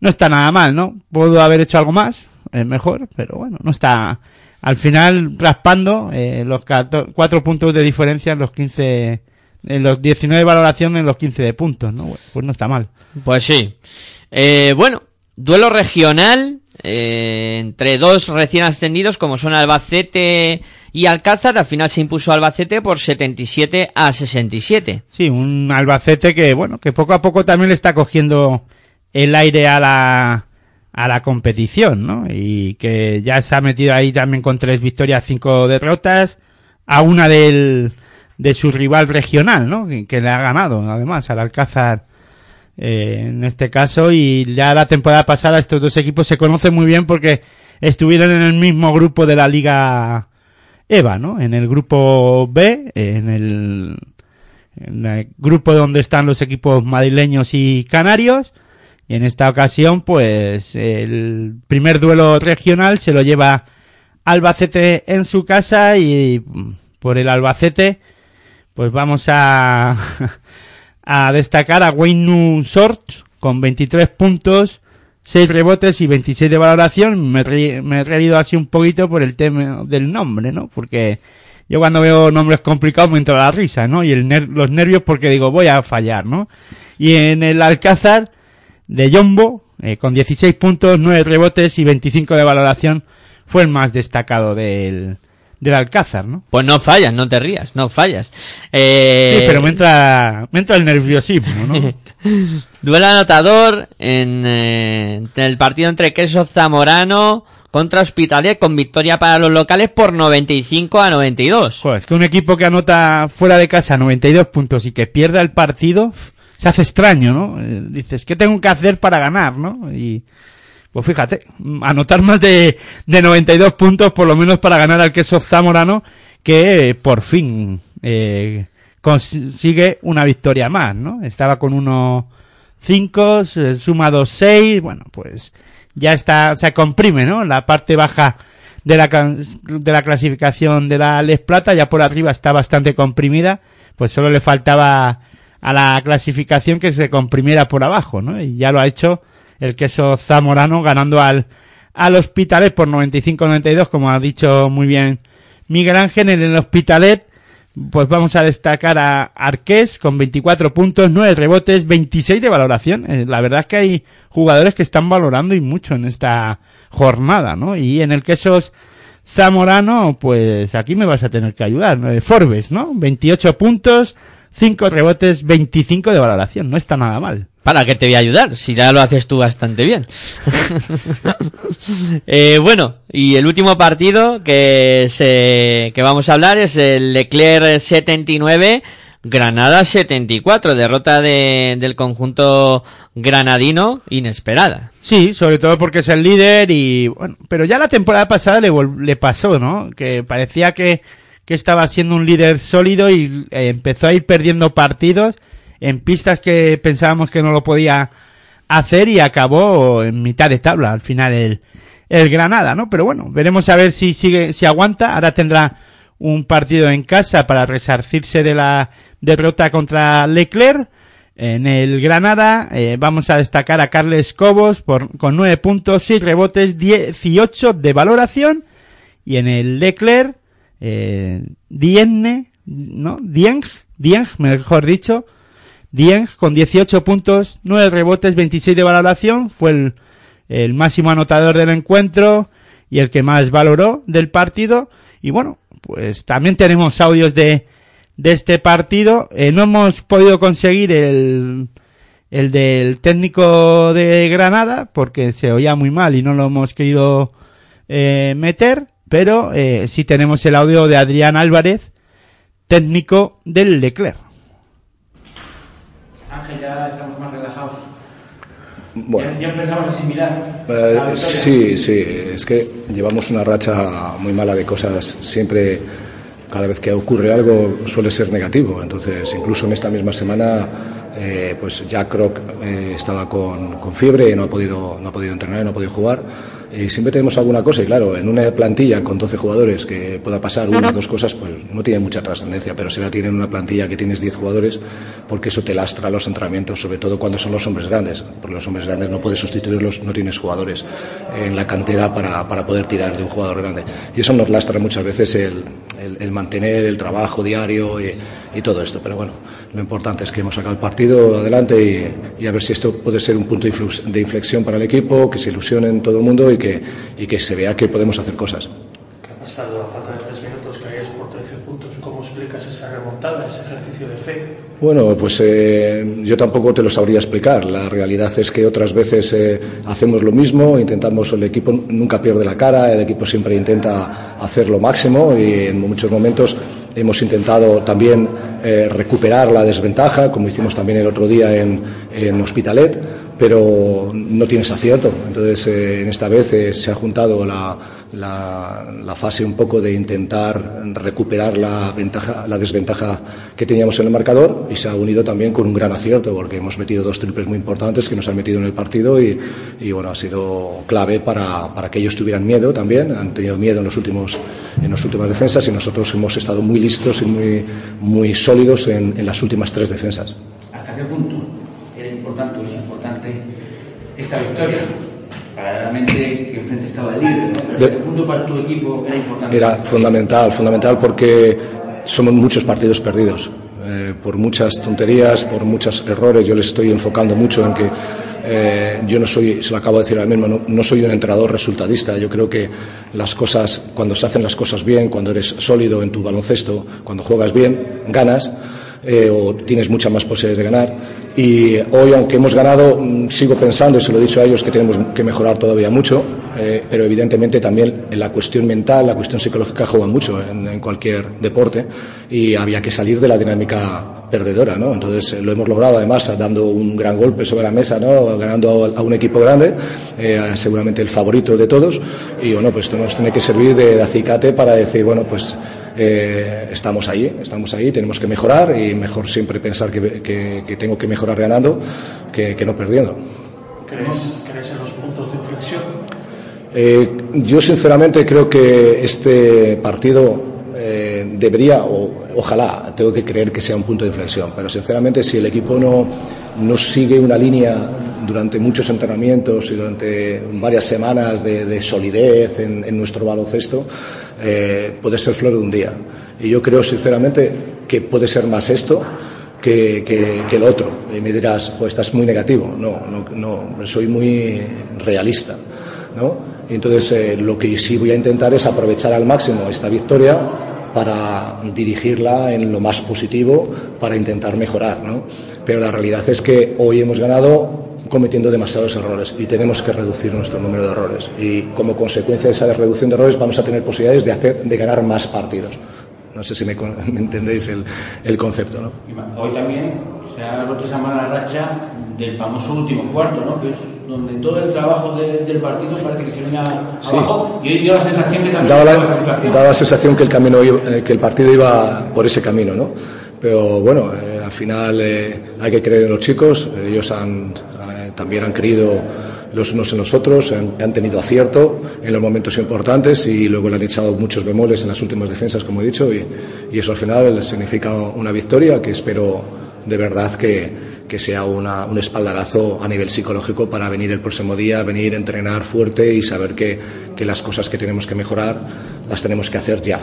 no está nada mal, ¿no? Puedo haber hecho algo más, mejor, pero bueno, no está al final raspando eh, los 4 puntos de diferencia en los 15, en los 19 de valoración en los 15 de puntos, ¿no? Pues no está mal. Pues sí. Eh, bueno, duelo regional eh, entre dos recién ascendidos como son Albacete y Alcázar. Al final se impuso Albacete por 77 a 67. Sí, un Albacete que, bueno, que poco a poco también le está cogiendo el aire a la, a la competición, ¿no? Y que ya se ha metido ahí también con tres victorias, cinco derrotas, a una del, de su rival regional, ¿no? Que, le ha ganado, además, al Alcázar eh, en este caso y ya la temporada pasada estos dos equipos se conocen muy bien porque estuvieron en el mismo grupo de la liga EVA, ¿no? En el grupo B, en el grupo donde están los equipos madrileños y canarios y en esta ocasión pues el primer duelo regional se lo lleva Albacete en su casa y por el Albacete pues vamos a a destacar a Wayne Short con 23 puntos, 6 rebotes y 26 de valoración. Me, he reído así un poquito por el tema del nombre, ¿no? Porque yo cuando veo nombres complicados me entra la risa, ¿no? Y el los nervios porque digo, voy a fallar, ¿no? Y en el Alcázar de Jumbo, eh, con 16 puntos, 9 rebotes y 25 de valoración, fue el más destacado del, del Alcázar, ¿no? Pues no fallas, no te rías, no fallas. Eh, Sí, pero me entra, me entra el nerviosismo, ¿no? Duelo anotador en, eh, en el partido entre Queso Zamorano contra Hospitalet con victoria para los locales por 95 a 92. Joder, es que un equipo que anota fuera de casa 92 puntos y que pierda el partido se hace extraño, ¿no? Eh, dices, ¿qué tengo que hacer para ganar, no? Y pues fíjate, anotar más de, de 92 puntos por lo menos para ganar al queso zamorano que por fin eh, consigue una victoria más, ¿no? Estaba con 1-5, se suma 2-6, bueno, pues ya está, se comprime, ¿no? La parte baja de la, de la clasificación de la Les Plata, ya por arriba está bastante comprimida, pues solo le faltaba a la clasificación que se comprimiera por abajo, ¿no? Y ya lo ha hecho el queso zamorano ganando al, al Hospitalet por 95-92, como ha dicho muy bien Miguel Ángel en el Hospitalet, pues vamos a destacar a Arqués con 24 puntos, 9 rebotes, 26 de valoración. Eh, La verdad es que hay jugadores que están valorando y mucho en esta jornada, ¿no? Y en el quesos Zamorano, pues aquí me vas a tener que ayudar. ¿no? Eh, Forbes, ¿no? 28 puntos, 5 rebotes, 25 de valoración. No está nada mal. Para que te voy a ayudar, si ya lo haces tú bastante bien. Eh, bueno, y el último partido que, se, que vamos a hablar es el Leclerc 79, Granada 74, derrota de, del conjunto granadino inesperada. Sí, sobre todo porque es el líder y bueno, pero ya la temporada pasada le, le pasó, ¿no? Que parecía que, que estaba siendo un líder sólido y eh, empezó a ir perdiendo partidos en pistas que pensábamos que no lo podía hacer y acabó en mitad de tabla al final el, el Granada, ¿no? Pero bueno, veremos a ver si sigue, si aguanta. Ahora tendrá un partido en casa para resarcirse de la derrota contra Leclerc. En el Granada eh, vamos a destacar a Carles Cobos por, con 9 puntos, 6 rebotes, 18 de valoración. Y en el Leclerc, eh, Dienne, ¿no? Dieng, Dieng, mejor dicho, Dieng con 18 puntos, 9 rebotes, 26 de valoración, fue el, el máximo anotador del encuentro y el que más valoró del partido. Y bueno, pues también tenemos audios de, de este partido. Eh, no hemos podido conseguir el, el del técnico de Granada porque se oía muy mal y no lo hemos querido eh, meter, pero eh, sí tenemos el audio de Adrián Álvarez, técnico del Leclerc. Ángel, ya estamos más relajados. Bueno. Ya, ya empezamos a asimilar. Eh, sí, sí, es que llevamos una racha muy mala de cosas. Siempre, cada vez que ocurre algo, suele ser negativo. Entonces, incluso en esta misma semana, eh, pues Jack Kroc eh, estaba con, con fiebre y no ha, podido, no ha podido entrenar, no ha podido jugar. Y siempre tenemos alguna cosa, y claro, en una plantilla con 12 jugadores que pueda pasar una o dos cosas, pues no tiene mucha trascendencia, pero si la tienen una plantilla que tienes 10 jugadores, porque eso te lastra los entrenamientos, sobre todo cuando son los hombres grandes, porque los hombres grandes no puedes sustituirlos, no tienes jugadores en la cantera para, para poder tirar de un jugador grande. Y eso nos lastra muchas veces el, el- el mantener el trabajo diario y, y todo esto, pero bueno, lo importante es que hemos sacado el partido adelante y, y a ver si esto puede ser un punto de inflexión para el equipo, que se ilusione en todo el mundo y que, y que se vea que podemos hacer cosas. ¿Qué ha pasado a falta de tres minutos que hayáis por 13 puntos? ¿Cómo explicas esa remontada, ese ejercicio de fe? Bueno, pues eh, yo tampoco te lo sabría explicar. La realidad es que otras veces eh, hacemos lo mismo, intentamos, el equipo nunca pierde la cara, el equipo siempre intenta hacer lo máximo y en muchos momentos hemos intentado también eh, recuperar la desventaja, como hicimos también el otro día en, en Hospitalet, pero no tienes acierto. Entonces, eh, en esta vez eh, se ha juntado la, la- la fase un poco de intentar recuperar la, ventaja, la desventaja que teníamos en el marcador y se ha unido también con un gran acierto, porque hemos metido dos triples muy importantes que nos han metido en el partido y, y, bueno, ha sido clave para, para que ellos tuvieran miedo también. Han tenido miedo en, los últimos, en las últimas defensas y nosotros hemos estado muy listos y muy, muy sólidos en, en las últimas tres defensas. ¿Hasta qué punto era importante o es importante esta victoria? Paralelamente que enfrente estaba el líder, ¿no? Pero ¿hasta De- qué punto para tu equipo era importante? Era fundamental, fundamental porque somos muchos partidos perdidos. Eh, por muchas tonterías, por muchos errores, yo les estoy enfocando mucho en que eh, yo no soy, se lo acabo de decir ahora mismo, no, no soy un entrenador resultadista. Yo creo que las cosas, cuando se hacen las cosas bien, cuando eres sólido en tu baloncesto, cuando juegas bien, ganas. Eh, o tienes muchas más posibilidades de ganar. Y hoy, aunque hemos ganado, mm, sigo pensando, y se lo he dicho a ellos, que tenemos que mejorar todavía mucho, eh, pero evidentemente también la cuestión mental, la cuestión psicológica juega mucho en, cualquier deporte y había que salir de la dinámica perdedora, ¿no? Entonces eh, lo hemos logrado además dando un gran golpe sobre la mesa, ¿no? Ganando a, un equipo grande, seguramente el favorito de todos y bueno, pues esto nos tiene que servir de, de acicate para decir, bueno, pues eh, estamos ahí, estamos ahí, tenemos que mejorar y mejor siempre pensar que, que- que tengo que mejorar ganando que, que no perdiendo. ¿Crees, ¿Crees en los puntos de inflexión? Eh, yo sinceramente creo que este partido eh, debería, o ojalá, tengo que creer que sea un punto de inflexión, pero sinceramente si el equipo no, no sigue una línea durante muchos entrenamientos y durante varias semanas de, de solidez en, en nuestro baloncesto, eh, puede ser flor de un día. Y yo creo sinceramente que puede ser más esto que, que, que el otro. Y me dirás, pues estás muy negativo. No, no, no soy muy realista. ¿no? Y entonces eh, lo que sí voy a intentar es aprovechar al máximo esta victoria para dirigirla en lo más positivo, para intentar mejorar. ¿no? Pero la realidad es que hoy hemos ganado cometiendo demasiados errores y tenemos que reducir nuestro número de errores. Y como consecuencia de esa reducción de errores vamos a tener posibilidades de, hacer, de ganar más partidos. No sé si me, me entendéis el, el concepto. ¿no? Hoy también se ha roto esa mala racha del famoso último cuarto, ¿no? Que es donde todo el trabajo de- del partido parece que se viene Sí. abajo y hoy dio la sensación que también daba la, daba la sensación que el camino iba- eh, que el partido iba por ese camino no pero bueno eh, al final eh, hay que creer en los chicos ellos han también han creído los unos en los otros han, tenido acierto en los momentos importantes y luego le han echado muchos bemoles en las últimas defensas como he dicho y, eso al final significa una victoria que espero de verdad que sea una- un espaldarazo a nivel psicológico para venir el próximo día, venir entrenar fuerte y saber que las cosas que tenemos que mejorar las tenemos que hacer ya.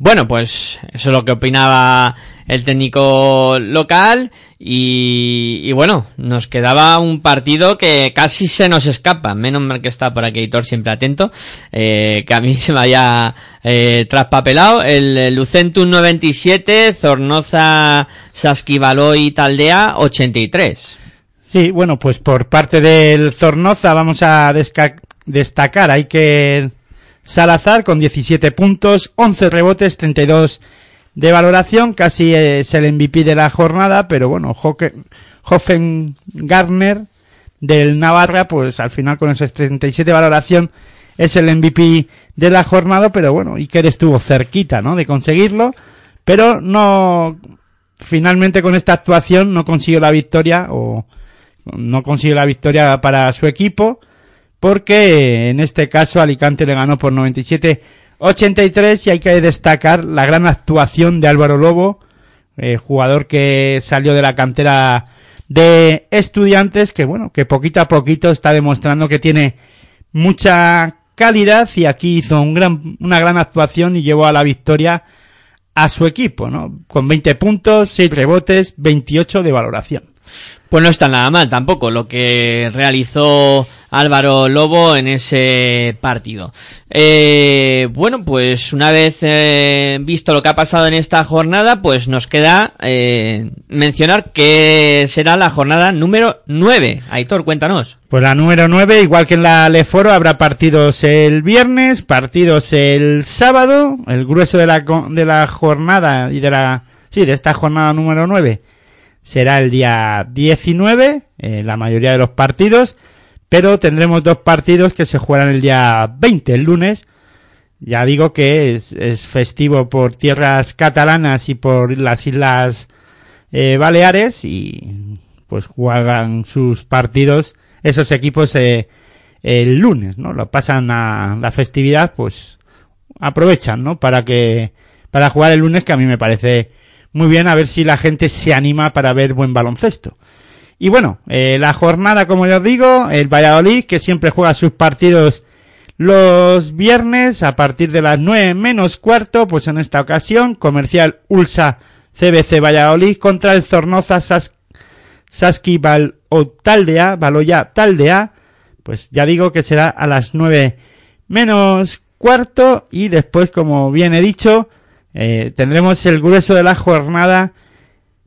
Bueno, pues eso es lo que opinaba el técnico local y, y bueno, nos quedaba un partido que casi se nos escapa, menos mal que está por aquí Hitor siempre atento, eh, que a mí se me había eh, traspapelado, el, Lucentum 97, Zornoza, Saskibaloy Taldea 83. Sí, bueno, pues por parte del Zornoza vamos a destacar, hay que Salazar con 17 puntos, 11 rebotes, 32 de valoración, casi es el MVP de la jornada, pero bueno, Hoffen Garner del Navarra, pues al final con esos 37 valoración es el MVP de la jornada, pero bueno, Iker estuvo cerquita, ¿no? De conseguirlo, pero no, finalmente con esta actuación no consiguió la victoria o no consiguió la victoria para su equipo, porque en este caso Alicante le ganó por 97-83 y hay que destacar la gran actuación de Álvaro Lobo, eh, jugador que salió de la cantera de estudiantes, que bueno, que poquito a poquito está demostrando que tiene mucha calidad y aquí hizo un gran, una gran actuación y llevó a la victoria a su equipo, ¿no? Con 20 puntos, 6 rebotes, 28 de valoración. Pues no está nada mal tampoco lo que realizó Álvaro Lobo en ese partido. Eh, bueno, pues una vez eh, visto lo que ha pasado en esta jornada, pues nos queda eh, mencionar que será la jornada número 9. Aitor, cuéntanos. Pues la número 9, igual que en la Leforo, habrá partidos el viernes, partidos el sábado, el grueso de la, de la jornada y de la, sí, de esta jornada número 9 será el día 19, eh, la mayoría de los partidos, pero tendremos dos partidos que se jugarán el día 20, el lunes. Ya digo que es, es festivo por tierras catalanas y por las islas eh, Baleares y pues juegan sus partidos esos equipos eh, el lunes, ¿no? Lo pasan a la festividad, pues aprovechan, ¿no? Para que para jugar el lunes que a mí me parece muy bien a ver si la gente se anima para ver buen baloncesto. Y bueno, eh, la jornada, como ya os digo, el Valladolid, que siempre juega sus partidos los viernes a partir de las 9 menos cuarto, pues en esta ocasión, comercial Ulsa CBC Valladolid contra el Zornoza Sas Saski Val o Taldea, Baloya Taldea, pues ya digo que será a las 9 menos cuarto y después, como bien he dicho, eh, tendremos el grueso de la jornada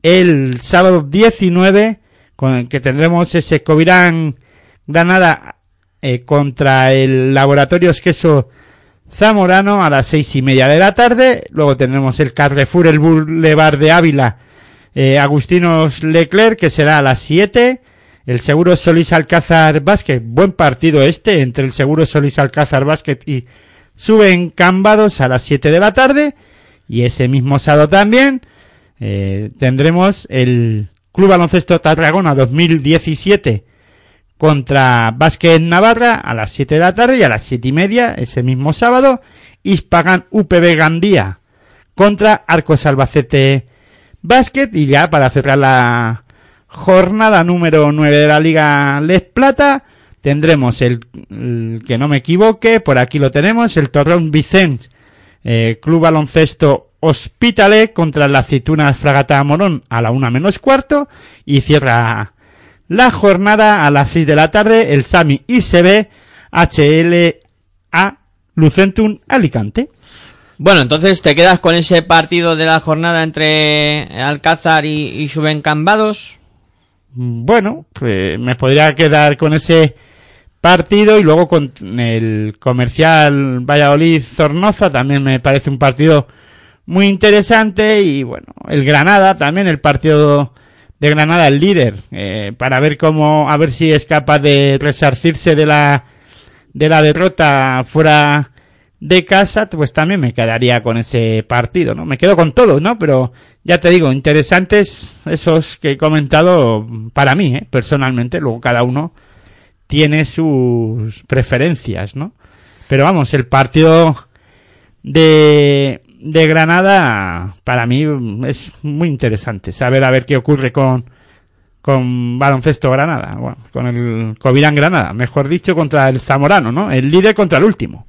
el sábado 19 con el que tendremos ese Covirán Granada eh, contra el Laboratorios Queso Zamorano a las seis y media de la tarde. Luego tendremos el Carrefour, el Boulevard de Ávila, eh, Agustinos Leclerc, que será a las 7. El Seguro Solís Alcázar Basket, buen partido este entre el Seguro Solís Alcázar Basket y Suben Cambados a las 7 de la tarde. Y ese mismo sábado también eh, tendremos el Club Baloncesto Tarragona 2017 contra Básquet Navarra a las 7 de la tarde y a las 7 y media ese mismo sábado Ispagan UPB Gandía contra Arcos Albacete Básquet y ya para cerrar la jornada número 9 de la Liga Les Plata tendremos el, el que no me equivoque por aquí lo tenemos el Torrón Vicens eh, Club Baloncesto Hospitalet contra la Aceitunas Fragata Morón a la una menos cuarto y cierra la jornada a las 6 de la tarde el Sami ICB HLA Lucentum Alicante. Bueno, entonces te quedas con ese partido de la jornada entre Alcázar y, y Suben Cambados. Bueno, pues me podría quedar con ese partido y luego con el comercial Valladolid Zornoza también me parece un partido muy interesante y bueno, el Granada también, el partido de Granada, el líder, eh, para ver cómo, a ver si es capaz de resarcirse de la, de la derrota fuera de casa, pues también me quedaría con ese partido, ¿no? Me quedo con todo, ¿no? Pero ya te digo, interesantes esos que he comentado para mí, ¿eh? personalmente, luego cada uno tiene sus preferencias, ¿no? Pero vamos, el partido de, de Granada para mí es muy interesante saber a ver qué ocurre con con baloncesto Granada, con el Covirán Granada, mejor dicho, contra el Zamorano, ¿no? El líder contra el último.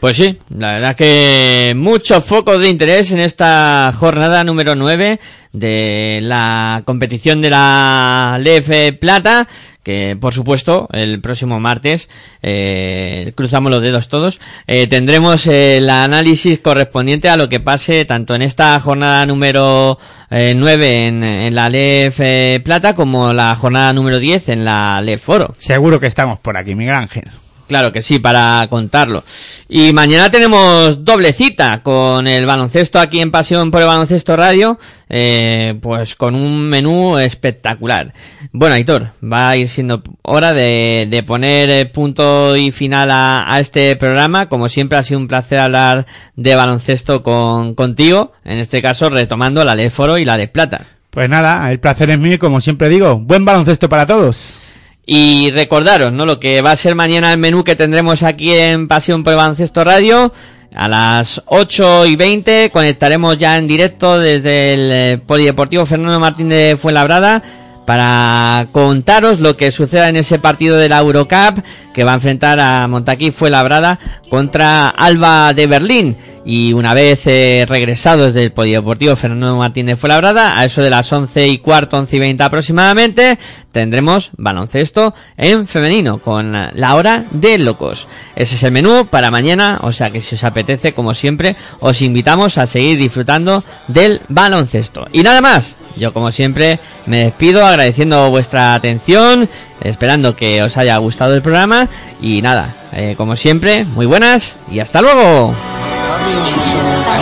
Pues sí, la verdad que muchos focos de interés en esta jornada número 9 de la competición de la LF Plata, que por supuesto el próximo martes, eh, cruzamos los dedos todos, eh, tendremos el análisis correspondiente a lo que pase tanto en esta jornada número eh, 9 en, en la LF Plata como la jornada número 10 en la LF Oro. Seguro que estamos por aquí, Miguel Ángel. Claro que sí, para contarlo. Y mañana tenemos doble cita con el baloncesto aquí en Pasión por el Baloncesto Radio, eh, pues con un menú espectacular. Bueno, Aitor, va a ir siendo hora de, poner eh, punto y final a, a este programa. Como siempre ha sido un placer hablar de baloncesto con, contigo, en este caso retomando la de Foro y la de Plata. Pues nada, el placer es mío y como siempre digo, buen baloncesto para todos. Y recordaros, ¿no? Lo que va a ser mañana el menú que tendremos aquí en Pasión por Radio. A las 8 y 20 conectaremos ya en directo desde el eh, Polideportivo Fernando Martín de Fuenlabrada para contaros lo que suceda en ese partido de la Eurocup que va a enfrentar a Montaquí Fuenlabrada contra Alba de Berlín. Y una vez eh, regresados del Polideportivo Fernando Martínez Fuenlabrada, a eso de las 11 y cuarto, 11 y 20 aproximadamente, tendremos baloncesto en femenino con la hora de locos. Ese es el menú para mañana, o sea que si os apetece, como siempre, os invitamos a seguir disfrutando del baloncesto. Y nada más, yo como siempre me despido agradeciendo vuestra atención, esperando que os haya gustado el programa y nada, eh, como siempre, muy buenas y hasta luego.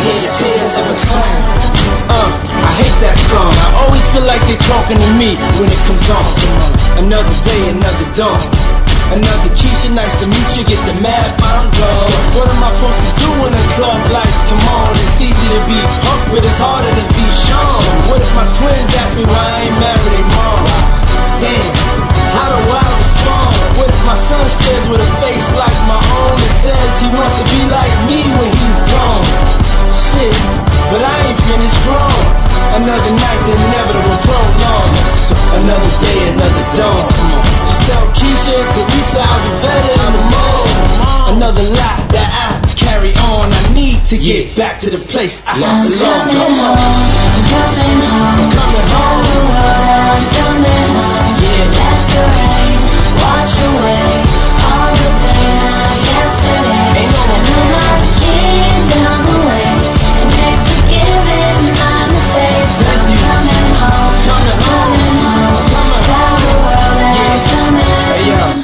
I hear the tears of a clown. Uh, I hate that song. I always feel like they're talking to me when it comes on. Another day, another dawn. Another Keisha, nice to meet you. Get the math, I'm gone. What am I supposed to do when the club lights come on? It's easy to be puffed, but it's harder to be shown. What if my twins ask me why I ain't married their mom? Damn, how do I respond? What if my son stares with a face like my own and says he wants to be like me when he's grown? Shit, but I ain't finished grown. Another night, the inevitable prolong. Another day, another dawn. Just tell Keisha and Teresa I'll be better in the morning. Another life that I carry on. I need to get back to the place I belong. coming home, I'm coming home. I'm coming home. Tell the world I'm coming home. Yeah. Let the rain wash away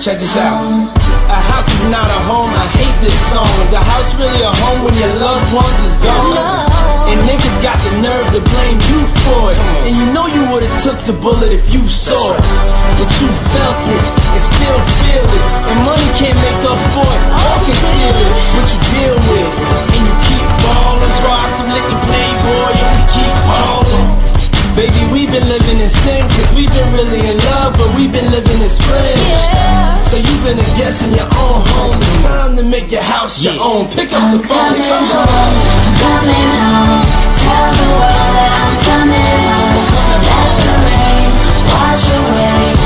check this out. A house is not a home, I hate this song. Is a house really a home when your loved ones is gone? And niggas got the nerve to blame you for it. And you know you would've took the bullet if you saw it. But you felt it and still feel it. And money can't make up for it or conceal it. But you deal with it. And you keep ballin'. Try some liquor playboy and we keep ballin'. Baby, we've been living in sin, cause we've been really in love, but we've been living as friends. Yeah. So you've been a guest in your own home. It's time to make your house your yeah. own. Pick up I'm the phone and come home. home. Coming home. Tell the world that I'm coming home. Let the rain wash away.